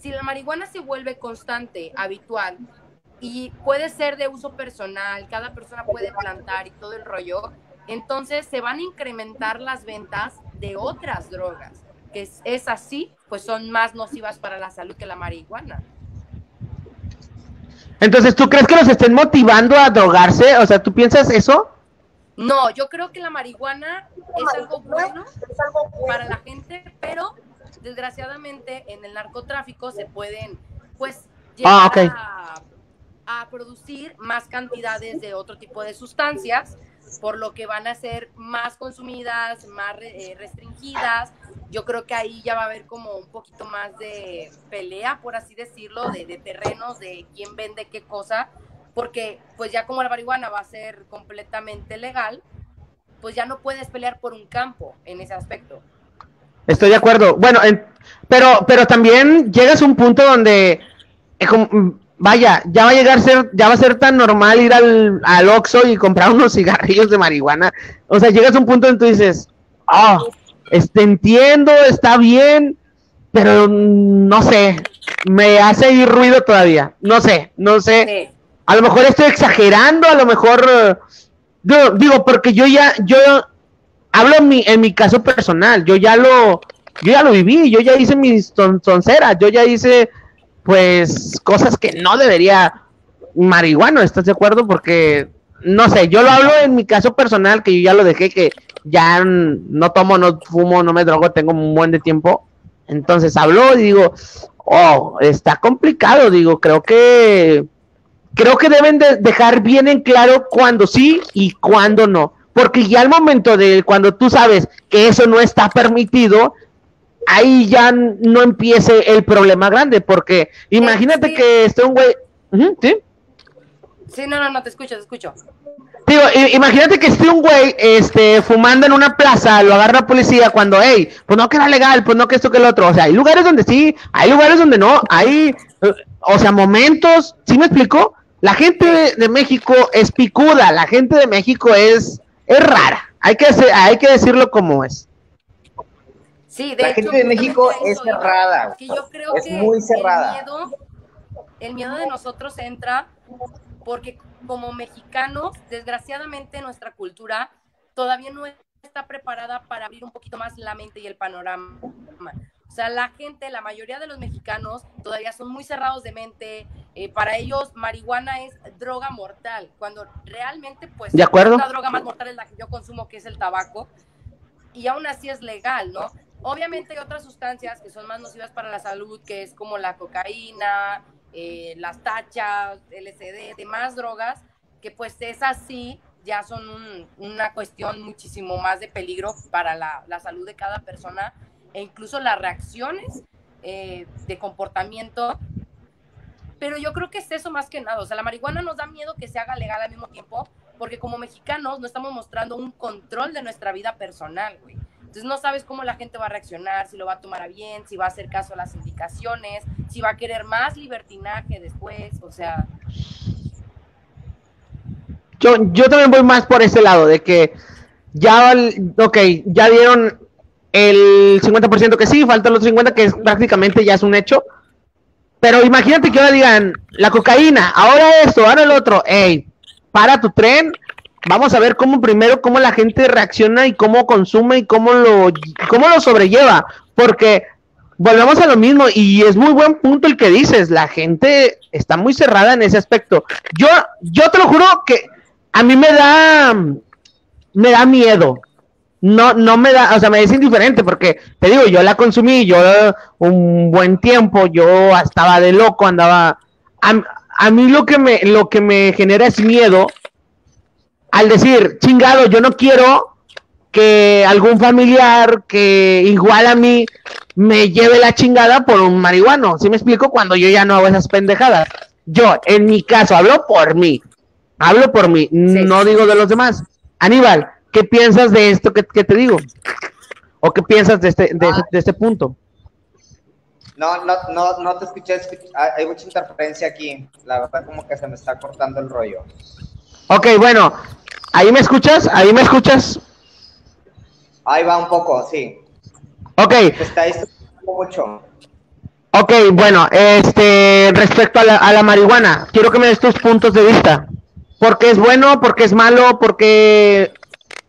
Si la marihuana se vuelve constante, habitual, y puede ser de uso personal, cada persona puede plantar y todo el rollo, entonces se van a incrementar las ventas de otras drogas, que es, así, pues son más nocivas para la salud que la marihuana. Entonces, ¿tú crees que los estén motivando a drogarse? O sea, ¿tú piensas eso? No, yo creo que la marihuana es algo bueno para la gente, pero desgraciadamente en el narcotráfico se pueden, pues, ah, llegar a, producir más cantidades de otro tipo de sustancias, por lo que van a ser más consumidas, más eh, restringidas. Yo creo que ahí ya va a haber como un poquito más de pelea, por así decirlo, de, de terrenos, de quién vende qué cosa, porque pues ya como la marihuana va a ser completamente legal, pues ya no puedes pelear por un campo en ese aspecto. Estoy de acuerdo. Bueno, pero, pero también llegas a un punto donde, eh, vaya, ya va a llegar a ser, ya va a ser tan normal ir al, al Oxxo y comprar unos cigarrillos de marihuana. O sea, llegas a un punto donde tú dices, ah, este, entiendo, está bien, pero no sé, me hace ir ruido todavía. No sé, no sé. A lo mejor estoy exagerando, a lo mejor, digo, porque yo ya, yo hablo en mi, en mi caso personal, yo ya lo, yo ya lo viví, yo ya hice mis tonceras, yo ya hice, pues, cosas que no debería marihuana, ¿estás de acuerdo? Porque, no sé, yo lo hablo en mi caso personal, que yo ya lo dejé, que ya no tomo, no fumo, no me drogo, tengo un buen de tiempo. Entonces hablo y digo, oh, está complicado, digo, creo que, creo que deben de dejar bien en claro cuándo sí y cuándo no porque ya al momento de cuando tú sabes que eso no está permitido, ahí ya no empiece el problema grande, porque imagínate que esté un güey, ¿sí? Sí, no, no, no, te escucho, te escucho. Digo, imagínate que esté un güey este, fumando en una plaza, lo agarra la policía cuando, hey, pues no que era legal, pues no que esto que el otro. O sea, hay lugares donde sí, hay lugares donde no, hay, o sea, momentos, ¿sí me explico? La gente de México es picuda, la gente de México es, es rara. Hay que, hay que decirlo como es. Sí, de la gente de México es cerrada. yo creo es muy cerrada. El miedo, el miedo de nosotros entra porque como mexicanos, desgraciadamente nuestra cultura todavía no está preparada para abrir un poquito más la mente y el panorama. O sea, la gente, la mayoría de los mexicanos todavía son muy cerrados de mente. Eh, para ellos, marihuana es droga mortal, cuando realmente, pues, ¿De acuerdo? la droga más mortal es la que yo consumo, que es el tabaco. Y aún así es legal, ¿no? Obviamente hay otras sustancias que son más nocivas para la salud, que es como la cocaína, eh, las tachas, LSD, demás drogas, que pues es así, ya son una cuestión muchísimo más de peligro para la, la salud de cada persona e incluso las reacciones eh, de comportamiento. Pero yo creo que es eso más que nada. O sea, la marihuana nos da miedo que se haga legal al mismo tiempo, porque como mexicanos no estamos mostrando un control de nuestra vida personal, güey. Entonces no sabes cómo la gente va a reaccionar, si lo va a tomar a bien, si va a hacer caso a las indicaciones, si va a querer más libertinaje después, o sea... Yo, yo también voy más por ese lado, de que ya, ok, ya dieron el 50% que sí, falta el otro 50% que es, prácticamente ya es un hecho. Pero imagínate que ahora digan, la cocaína, ahora esto, ahora el otro, hey, para tu tren, vamos a ver cómo primero, cómo la gente reacciona y cómo consume y cómo lo, cómo lo sobrelleva, porque volvemos a lo mismo y es muy buen punto el que dices, la gente está muy cerrada en ese aspecto. Yo, yo te lo juro que a mí me da, me da miedo, no, no me da, o sea, me es indiferente porque te digo, yo la consumí, yo un buen tiempo, yo estaba de loco, andaba, a, mí lo que me, lo que me genera es miedo al decir, chingado, yo no quiero que algún familiar que igual a mí me lleve la chingada por un marihuano. ¿Sí me explico? Cuando yo ya no hago esas pendejadas. Yo, en mi caso, hablo por mí. Hablo por mí, no digo de los demás. Aníbal, ¿Qué piensas de esto que, te digo? ¿O qué piensas de este, de, ah. este punto? No, no, no, no te escuché, hay mucha interferencia aquí. La verdad como que se me está cortando el rollo. Ok, bueno, ¿ahí me escuchas? ¿Ahí me escuchas? Ahí va un poco, sí. Ok. Está mucho. Ok, bueno, este, respecto a la, a la marihuana, quiero que me des tus puntos de vista. ¿Por qué es bueno? ¿Por qué es malo? ¿Por qué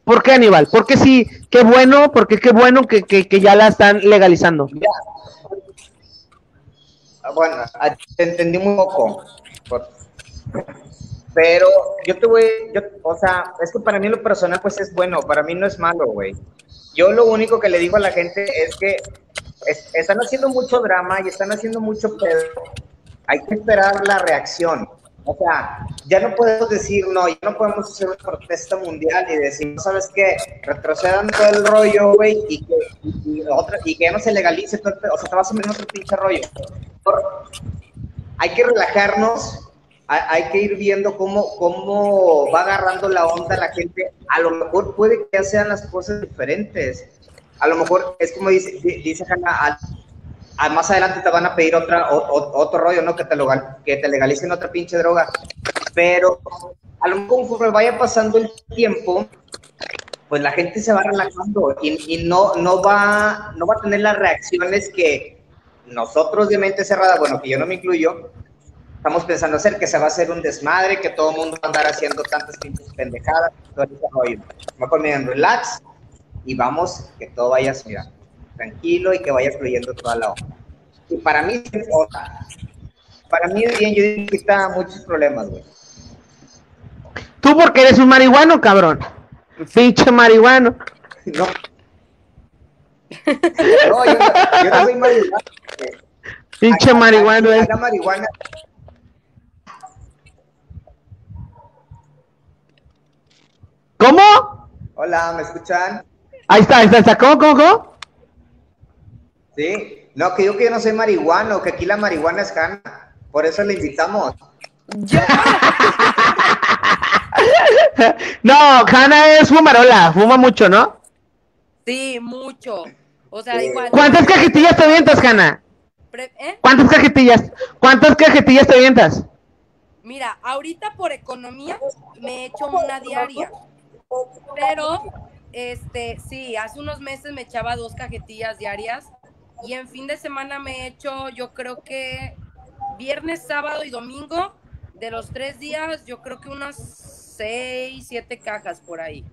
¿Por qué Aníbal? Porque sí, qué bueno, porque qué bueno que, ya la están legalizando. Ah, bueno, ah, te entendí muy poco. Pero yo te voy, yo, o sea, es que para mí lo personal pues es bueno, para mí no es malo, güey. Yo lo único que le digo a la gente es que están haciendo mucho drama y están haciendo mucho pedo. Hay que esperar la reacción. O sea, ya no podemos decir, no, ya no podemos hacer una protesta mundial y decir, ¿sabes qué? Retrocedan todo el rollo, güey, y que, y, otra, y que ya no se legalice todo el, o sea, te vas a meter otro pinche rollo. hay que relajarnos, hay, hay, que ir viendo cómo, cómo va agarrando la onda la gente. A lo mejor puede que ya sean las cosas diferentes. A lo mejor es como dice, dice Hanna, más adelante te van a pedir otra, otro rollo, ¿no? Que te, lo, que te legalicen otra pinche droga. Pero a lo mejor vaya pasando el tiempo, pues la gente se va relajando y, no, no, va, no va a tener las reacciones que nosotros de mente cerrada, bueno, que yo no me incluyo, estamos pensando hacer, que se va a hacer un desmadre, que todo el mundo va a andar haciendo tantas pinches pendejadas, todo ese rollo. Relax y vamos, que todo vaya, mira, tranquilo y que vaya fluyendo toda la onda. Y para mí, para mí es bien, yo digo que está muchos problemas, güey. Tú porque eres un marihuano, cabrón. Pinche marihuano. No. No, yo, yo no soy marihuano. Pinche marihuano. es. La marihuana. ¿Cómo? Hola, ¿me escuchan? Ahí está, ahí está, está. ¿Cómo, cómo, cómo? Sí, no, que yo que yo no soy marihuano, que aquí la marihuana es Hanna, por eso le invitamos. no, Hanna es fumarola, fuma mucho, ¿no? Sí, mucho. O sea, igual. ¿Cuántas cajetillas te avientas, Hanna? ¿eh? ¿Cuántas cajetillas? ¿Cuántas cajetillas te avientas? Mira, ahorita por economía me he hecho una diaria. Pero, este, sí, hace unos meses me echaba dos cajetillas diarias y en fin de semana me he hecho, yo creo que viernes, sábado y domingo, de los tres días, yo creo que unas seis, siete cajas por ahí.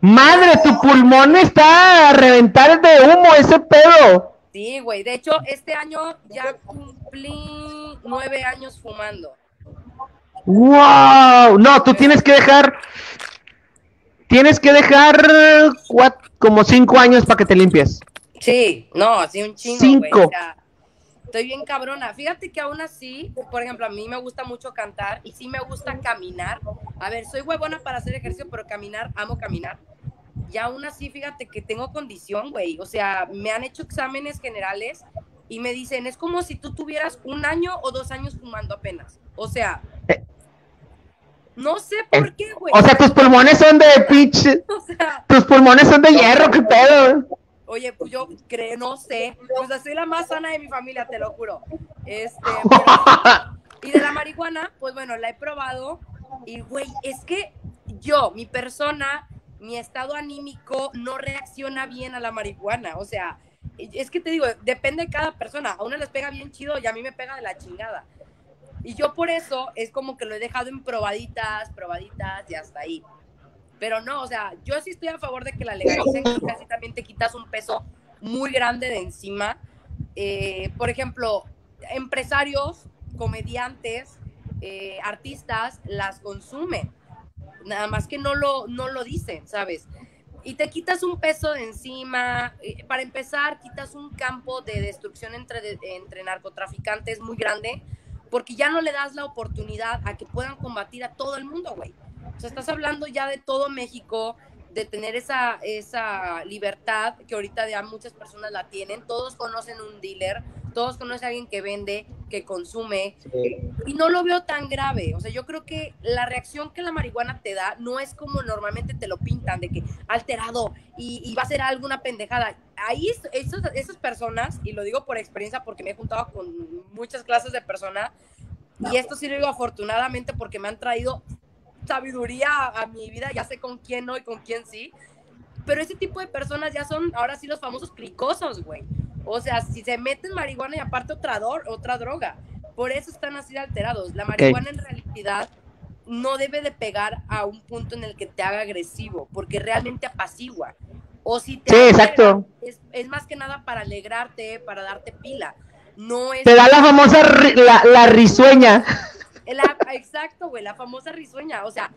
Madre, tu pulmón está a reventar de humo ese pedo. Sí, güey. De hecho, este año ya cumplí nueve años fumando. ¡Wow! No, tú tienes que dejar. Tienes que dejar como cinco años para que te limpies. Sí, no, así un chingo, Cinco. estoy bien cabrona. Fíjate que aún así, por ejemplo, a mí me gusta mucho cantar y sí me gusta caminar. A ver, soy huevona para hacer ejercicio, pero caminar, amo caminar. Y aún así, fíjate que tengo condición, güey. O sea, me han hecho exámenes generales y me dicen, es como si tú tuvieras un año o dos años fumando apenas. O sea, eh. no sé por eh, qué, güey. O sea, tus pulmones son de pitch. O sea, tus pulmones son de hierro, qué pedo. Oye, pues yo creo, no sé. Pues soy la más sana de mi familia, te lo juro. Este, y de la marihuana, pues bueno, la he probado. Y, güey, es que yo, mi persona, mi estado anímico no reacciona bien a la marihuana. O sea, es que te digo, depende de cada persona. A una les pega bien chido y a mí me pega de la chingada. Y yo por eso es como que lo he dejado en probaditas, probaditas y hasta ahí. Pero no, o sea, yo sí estoy a favor de que la legalicen, así también te quitas un peso muy grande de encima. Eh, por ejemplo, empresarios, comediantes, eh, artistas las consumen. Nada más que no lo, no lo dicen, ¿sabes? Y te quitas un peso de encima. Eh, para empezar, quitas un campo de destrucción entre, entre narcotraficantes muy grande, porque ya no le das la oportunidad a que puedan combatir a todo el mundo, güey. O sea, estás hablando ya de todo México, de tener esa, esa libertad que ahorita ya muchas personas la tienen. Todos conocen un dealer, todos conocen a alguien que vende, que consume. Y no lo veo tan grave. O sea, yo creo que la reacción que la marihuana te da no es como normalmente te lo pintan, de que alterado y, va a ser alguna pendejada. Ahí esas, esas personas, y lo digo por experiencia porque me he juntado con muchas clases de personas, y esto sí lo digo afortunadamente porque me han traído sabiduría a, mi vida, ya sé con quién no y con quién sí. Pero ese tipo de personas ya son ahora sí los famosos cricosos, güey. O sea, si se meten marihuana y aparte otra, otra droga. Por eso están así alterados. La marihuana en realidad no debe de pegar a un punto en el que te haga agresivo, porque realmente apacigua. O si te sí, exacto. Es, más que nada para alegrarte, para darte pila. No es te da la famosa la, la risueña exacto, güey, la famosa risueña. O sea,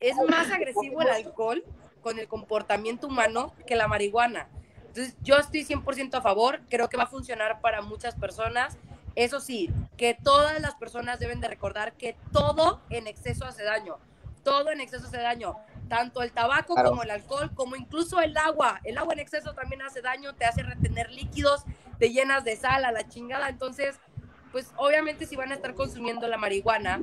es más agresivo el alcohol con el comportamiento humano que la marihuana. Entonces, yo estoy 100% a favor, creo que va a funcionar para muchas personas. Eso sí, que todas las personas deben de recordar que todo en exceso hace daño. Todo en exceso hace daño. Tanto el tabaco como el alcohol, como incluso el agua. El agua en exceso también hace daño, te hace retener líquidos, te llenas de sal a la chingada. Entonces, pues obviamente si van a estar consumiendo la marihuana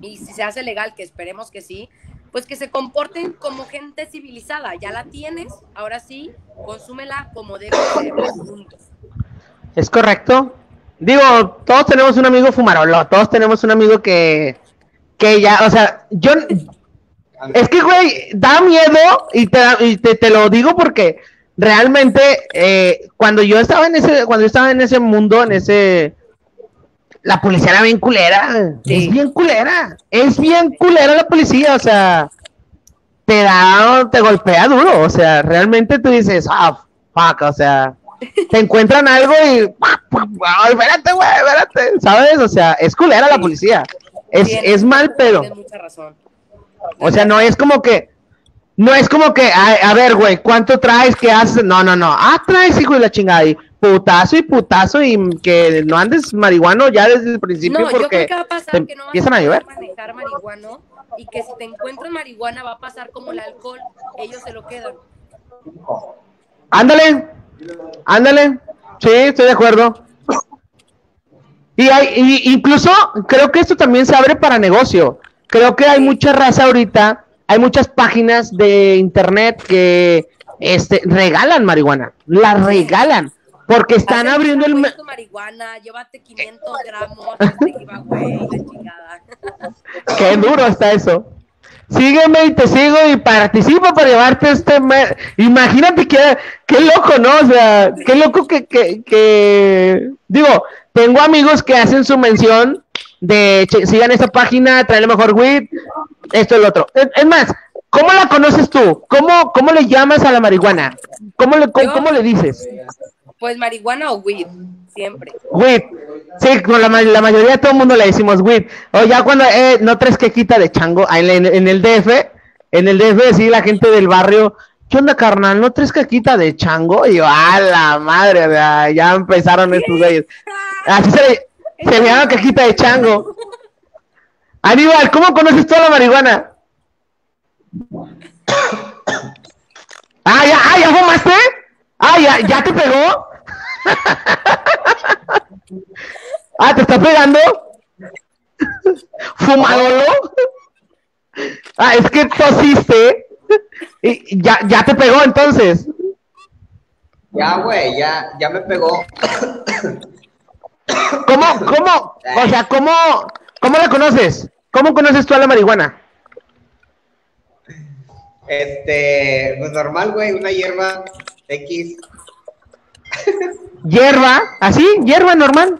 y si se hace legal, que esperemos que sí, pues que se comporten como gente civilizada. Ya la tienes, ahora sí, consúmela como debe ser. Es correcto. Digo, todos tenemos un amigo fumarolo, todos tenemos un amigo que, que ya, o sea, yo, es que, güey, da miedo y te, te, lo digo porque realmente eh, cuando yo estaba en ese, cuando yo estaba en ese mundo, en ese, la policía era bien culera, es bien culera, es bien culera la policía, o sea, te da, te golpea duro, o sea, realmente tú dices, ah, fuck, o sea, te encuentran algo y, espérate, güey, espérate, ¿sabes? O sea, es culera la policía, es, es mal pedo. O sea, no es como que, no es como que, a, ver, güey, ¿cuánto traes? ¿Qué haces? No, no, no. Ah, traes, hijo de la chingada. Y putazo y putazo y que no andes marihuano ya desde el principio no, porque yo creo que va a pasar que no vas empiezan a, llover. manejar marihuano y que si te encuentras marihuana va a pasar como el alcohol, ellos se lo quedan. Ándale, ándale. Sí, estoy de acuerdo. Y, hay, y incluso creo que esto también se abre para negocio. Creo que hay mucha raza ahorita, hay muchas páginas de internet que este, regalan marihuana, la regalan. Porque están abriendo el... marihuana, llévate 500 gramos, la chingada. Qué duro está eso. Sígueme y te sigo y participo para llevarte este... Imagínate qué, qué loco, ¿no? O sea, qué loco que, que, que... Digo, tengo amigos que hacen su mención de sigan esta página, trae el mejor weed, esto y lo otro. Es, más, ¿cómo la conoces tú? ¿Cómo, ¿Cómo le llamas a la marihuana? ¿Cómo le, cómo, le dices? Pues marihuana o weed, siempre. Weed. Sí, con la, la mayoría de todo el mundo le decimos weed. O ya cuando eh, no tres que quita de chango, en, en, el DF, en el DF, sí, la gente del barrio, ¿qué onda, carnal? ¿No tres que quita de chango? Y yo, a la madre, ya empezaron estos güeyes. Así se, se me llama cajita de chango. Aníbal, ¿cómo conoces toda la marihuana? Ah, ya, ah, ya fumaste. Ah, ya, ya te pegó. ah, te está pegando. Fumadolo. Ah, es que tosiste. Y ya, ya te pegó entonces. Ya, güey, ya, ya me pegó. ¿Cómo, cómo, o sea, cómo, cómo la conoces? ¿Cómo conoces tú a la marihuana? Este, pues normal, güey, una hierba X. ¿Hierba? ¿Así? ¿Hierba normal?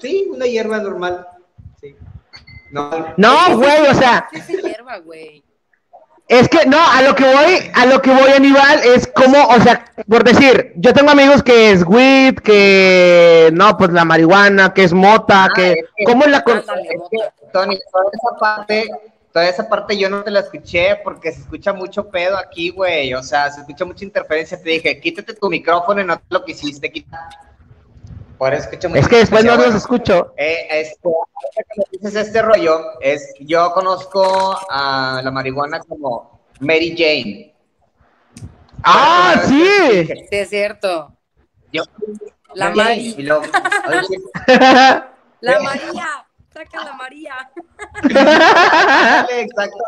Sí, una hierba normal. Sí. No, no güey, o sea. hierba, güey? Es que no, a lo que voy, a lo que voy Aníbal es como, o sea, por decir, yo tengo amigos que es weed, que no, pues la marihuana, que es mota, ah, que, ¿cómo es la Tony, toda esa parte, toda esa parte yo no te la escuché porque se escucha mucho pedo aquí, güey, o sea, se escucha mucha interferencia, te dije, quítate tu micrófono y no te lo quisiste quitar. Es que después no los escucho. Eh, este, dices este rollo, es, yo conozco a la marihuana como Mary Jane. Ah, sí. Sí, es cierto. la María. la María. Saca la María. Exacto.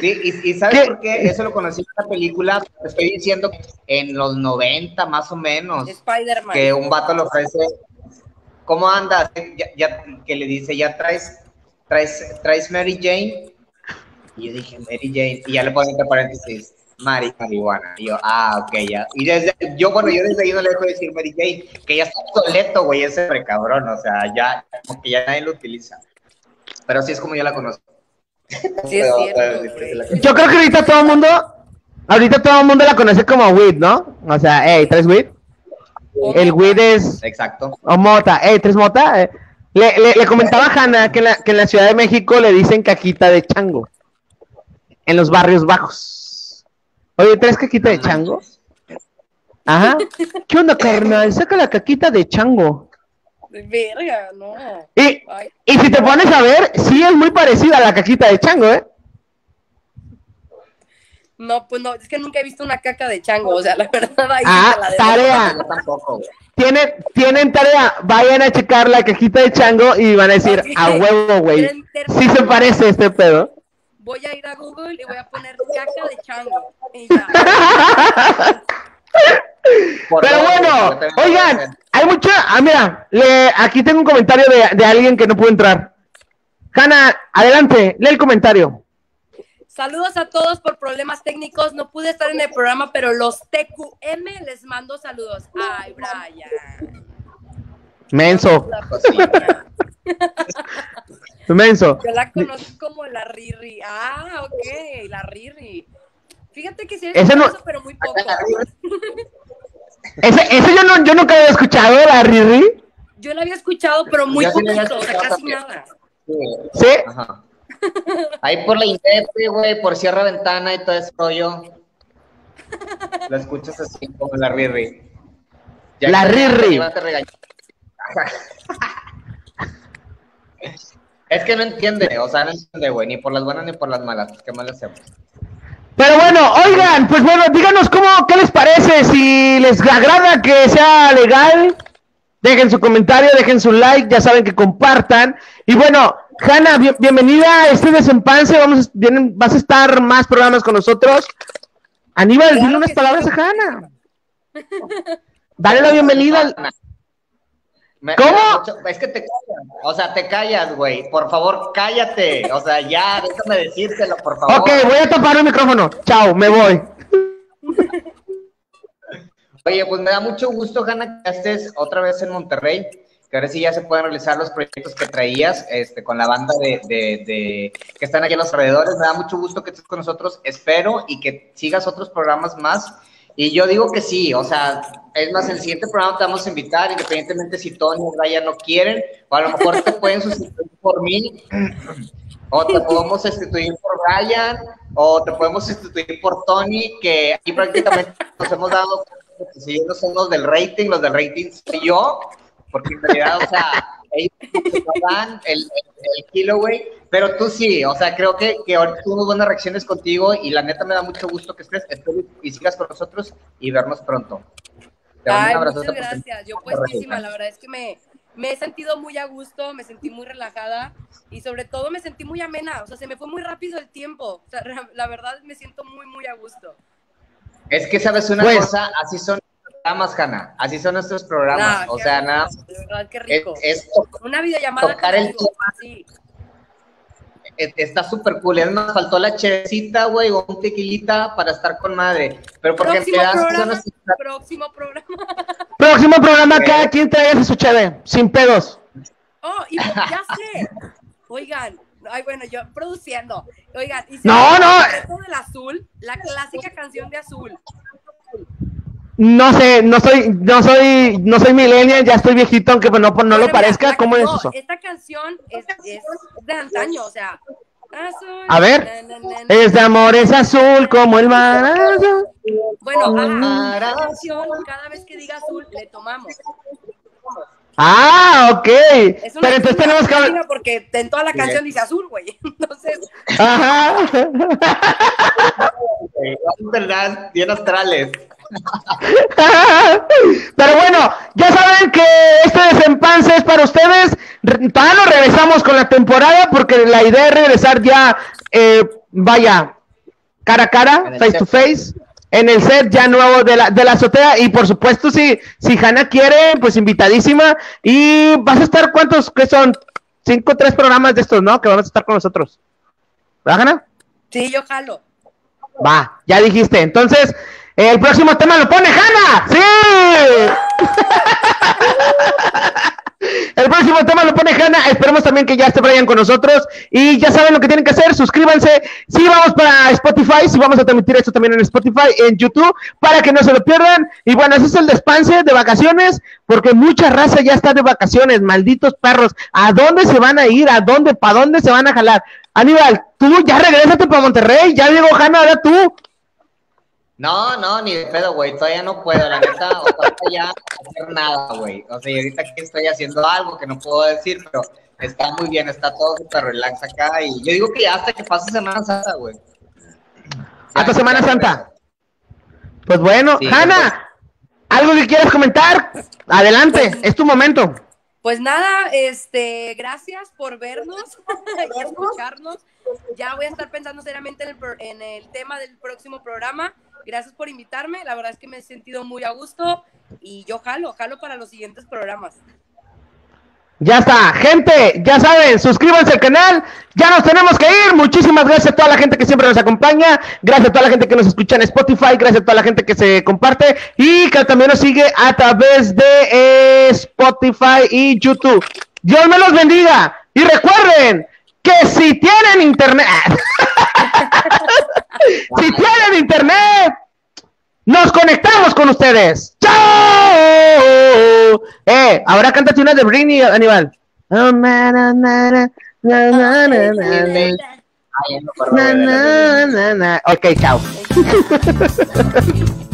Sí, y, ¿sabes por qué? Eso lo conocí en una película, estoy diciendo en los 90 más o menos. Spider-Man. Que un vato le ofrece, ¿cómo andas? Ya, que le dice, ya traes, traes, traes Mary Jane. Y yo dije, Mary Jane, y ya le pongo entre paréntesis, Mary marihuana. Y yo, ah, ok, ya. Y desde, yo, bueno, yo desde ahí no le dejo de decir Mary Jane, que ya está obsoleto, güey, ese cabrón, o sea, ya, como que ya nadie lo utiliza. Pero así es como yo la conozco. Yo creo que ahorita todo el mundo, ahorita todo el mundo la conoce como weed, ¿no? O sea, hey, ¿tres weed? El weed es... Exacto. O mota, hey, ¿tres mota? Eh, le, le, comentaba a Hanna que en, la, que en la Ciudad de México le dicen caquita de chango. En los barrios bajos. Oye, ¿tres caquita de chango? Ajá. ¿Qué onda, carnal? Saca la caquita de chango. Verga, no. Y, y si te pones a ver, sí es muy parecida a la caquita de chango, ¿eh? No, pues no, es que nunca he visto una caca de chango, o sea, la verdad ahí Ah, la tarea. Tampoco, güey. Tienen, tienen tarea, vayan a checar la cajita de chango y van a decir, a huevo, güey. Sí se parece este pedo. Voy a ir a Google y voy a poner caca de chango. Y ya. Por Pero bueno, oigan, hay mucha. Ah, mira, le- aquí tengo un comentario de, de alguien que no pudo entrar. Hanna, adelante, lee el comentario. Saludos a todos por problemas técnicos. No pude estar en el programa, pero los TQM les mando saludos. Ay, Brian. Menso. menso. Yo la conozco como la Riri. Ah, ok, la Riri. Fíjate que sí, es no- pero muy poco. Ese, ese yo, no, yo nunca había escuchado, la Riri. Yo la había escuchado, pero muy poquito, o sea, casi también. nada. Sí. ¿Sí? Ajá. Ahí por la Indepe, güey, por Sierra Ventana y todo ese rollo. La escuchas así como la Riri. Ya La Riri. te. Es que no entiende, o sea, no entiende, güey, ni por las buenas ni por las malas. ¿Qué más le hacemos? Pero bueno, oigan, pues bueno, díganos cómo, qué les parece, si les agrada que sea legal, dejen su comentario, dejen su like, ya saben que compartan. Y bueno, Hanna, bien- bienvenida a este desempance, vamos, a- vienen, vas a estar más programas con nosotros. Aníbal, Claro dile unas sí, palabras a Hanna. Dale la bienvenida. Me- ¿Cómo? me es que te callas, o sea, te callas, güey. Por favor, cállate. O sea, ya, déjame decírtelo, por favor. Ok, voy a tapar el micrófono. Chao, me voy. Oye, pues me da mucho gusto, Hanna, que estés otra vez en Monterrey, que ahora sí ya se pueden realizar los proyectos que traías este, con la banda de, de- de- que están aquí en los alrededores. Me da mucho gusto que estés con nosotros. Espero y que sigas otros programas más. Y yo digo que sí, o sea, es más, el siguiente programa te vamos a invitar, independientemente si Tony o Brian no quieren, o a lo mejor te pueden sustituir por mí, o te podemos sustituir por Brian, o te podemos sustituir por Tony, que aquí prácticamente nos hemos dado que si son los del rating, los del rating soy yo, porque en realidad, o sea, ellos dan el, el, el kilo, güey, pero tú sí, o sea, creo que, que ahorita tuvimos buenas reacciones contigo y la neta me da mucho gusto que estés, espero y sigas con nosotros y vernos pronto. Ay, muchas gracias. Yo puestísima, la verdad es que me, me he sentido muy a gusto, me sentí muy relajada y sobre todo me sentí muy amena. O sea, se me fue muy rápido el tiempo. O sea, ra- la verdad me siento muy, muy a gusto. Es que sabes una Pues- cosa, así son nuestros programas, Hanna, así son nuestros programas, Ah, o sea, rico, nada, De verdad, qué rico. es Una videollamada tocar el contigo, sí. Es- está súper cool, es más, faltó la checita, güey, o un tequilita para estar con madre, pero porque en Próximo son programa, próximo programa. Próximo programa, cada quien traiga su cheve, sin pedos. Oh, y ya sé. Oigan, ay, bueno, yo produciendo. Oigan, y No, no. Azul, la clásica canción de azul. No sé, no soy, no soy, no soy millennial, ya estoy viejito, aunque no, no lo mira, parezca. la- ¿Cómo es eso? Esta canción es, es de antaño, o sea. azul, A ver. na, na, na, na. Es de amor, es azul como el mar. Bueno, Mara- esta canción, cada vez que diga azul, le tomamos. Ah, ok. Es una Pero entonces tenemos que porque en toda la Sí. canción dice azul, güey. Entonces, Ajá. eh, verdad, bien astrales. Pero bueno, ya saben que este desempance es para ustedes. Todavía no regresamos con la temporada porque la idea es regresar ya, eh, vaya, cara a cara, face set. to face, en el set ya nuevo de la, de la azotea. Y por supuesto, si, si Hanna quiere, pues invitadísima. Y vas a estar, ¿cuántos? que son? Cinco o tres programas de estos, ¿no? Que vamos a estar con nosotros. ¿Verdad, Hanna? sí, yo jalo. Va, ya dijiste. Entonces, el próximo tema lo pone Hanna. ¡Sí! El próximo tema lo pone Hanna. Esperemos también que ya esté Brian con nosotros. Y ya saben lo que tienen que hacer. Suscríbanse. Si vamos para Spotify, si vamos a transmitir esto también en Spotify, en YouTube, para que no se lo pierdan. Y bueno, ese es el despanse de vacaciones, porque mucha raza ya está de vacaciones. Malditos perros. ¿A dónde se van a ir? ¿A dónde? ¿Para dónde se van a jalar? Aníbal, tú ya regrésate para Monterrey. Ya llegó Hanna, ahora tú. No, no, ni de pedo, güey. Todavía no puedo, la neta. O sea, ya hacer nada, güey. O sea, y ahorita aquí estoy haciendo algo que no puedo decir, pero está muy bien, está todo súper relax acá. Y yo digo que ya hasta que pase Semana Santa, güey. Hasta Semana Santa. Pues bueno, Sí, Hanna, ¿algo que quieras comentar? Adelante, Pues- es tu momento. Pues nada, este, gracias por vernos y escucharnos. Ya voy a estar pensando seriamente en el, pro- en el tema del próximo programa. Gracias por invitarme. La verdad es que me he sentido muy a gusto y yo jalo, jalo para los siguientes programas. Ya está, gente, ya saben, suscríbanse al canal, ya nos tenemos que ir. Muchísimas gracias a toda la gente que siempre nos acompaña, gracias a toda la gente que nos escucha en Spotify, gracias a toda la gente que se comparte y que también nos sigue a través de eh, Spotify y YouTube. Dios me los bendiga y recuerden que si tienen internet, si tienen internet, nos conectamos con ustedes. ¡Chao! Eh, ahora cántate una de Britney, animal. Ok, chao.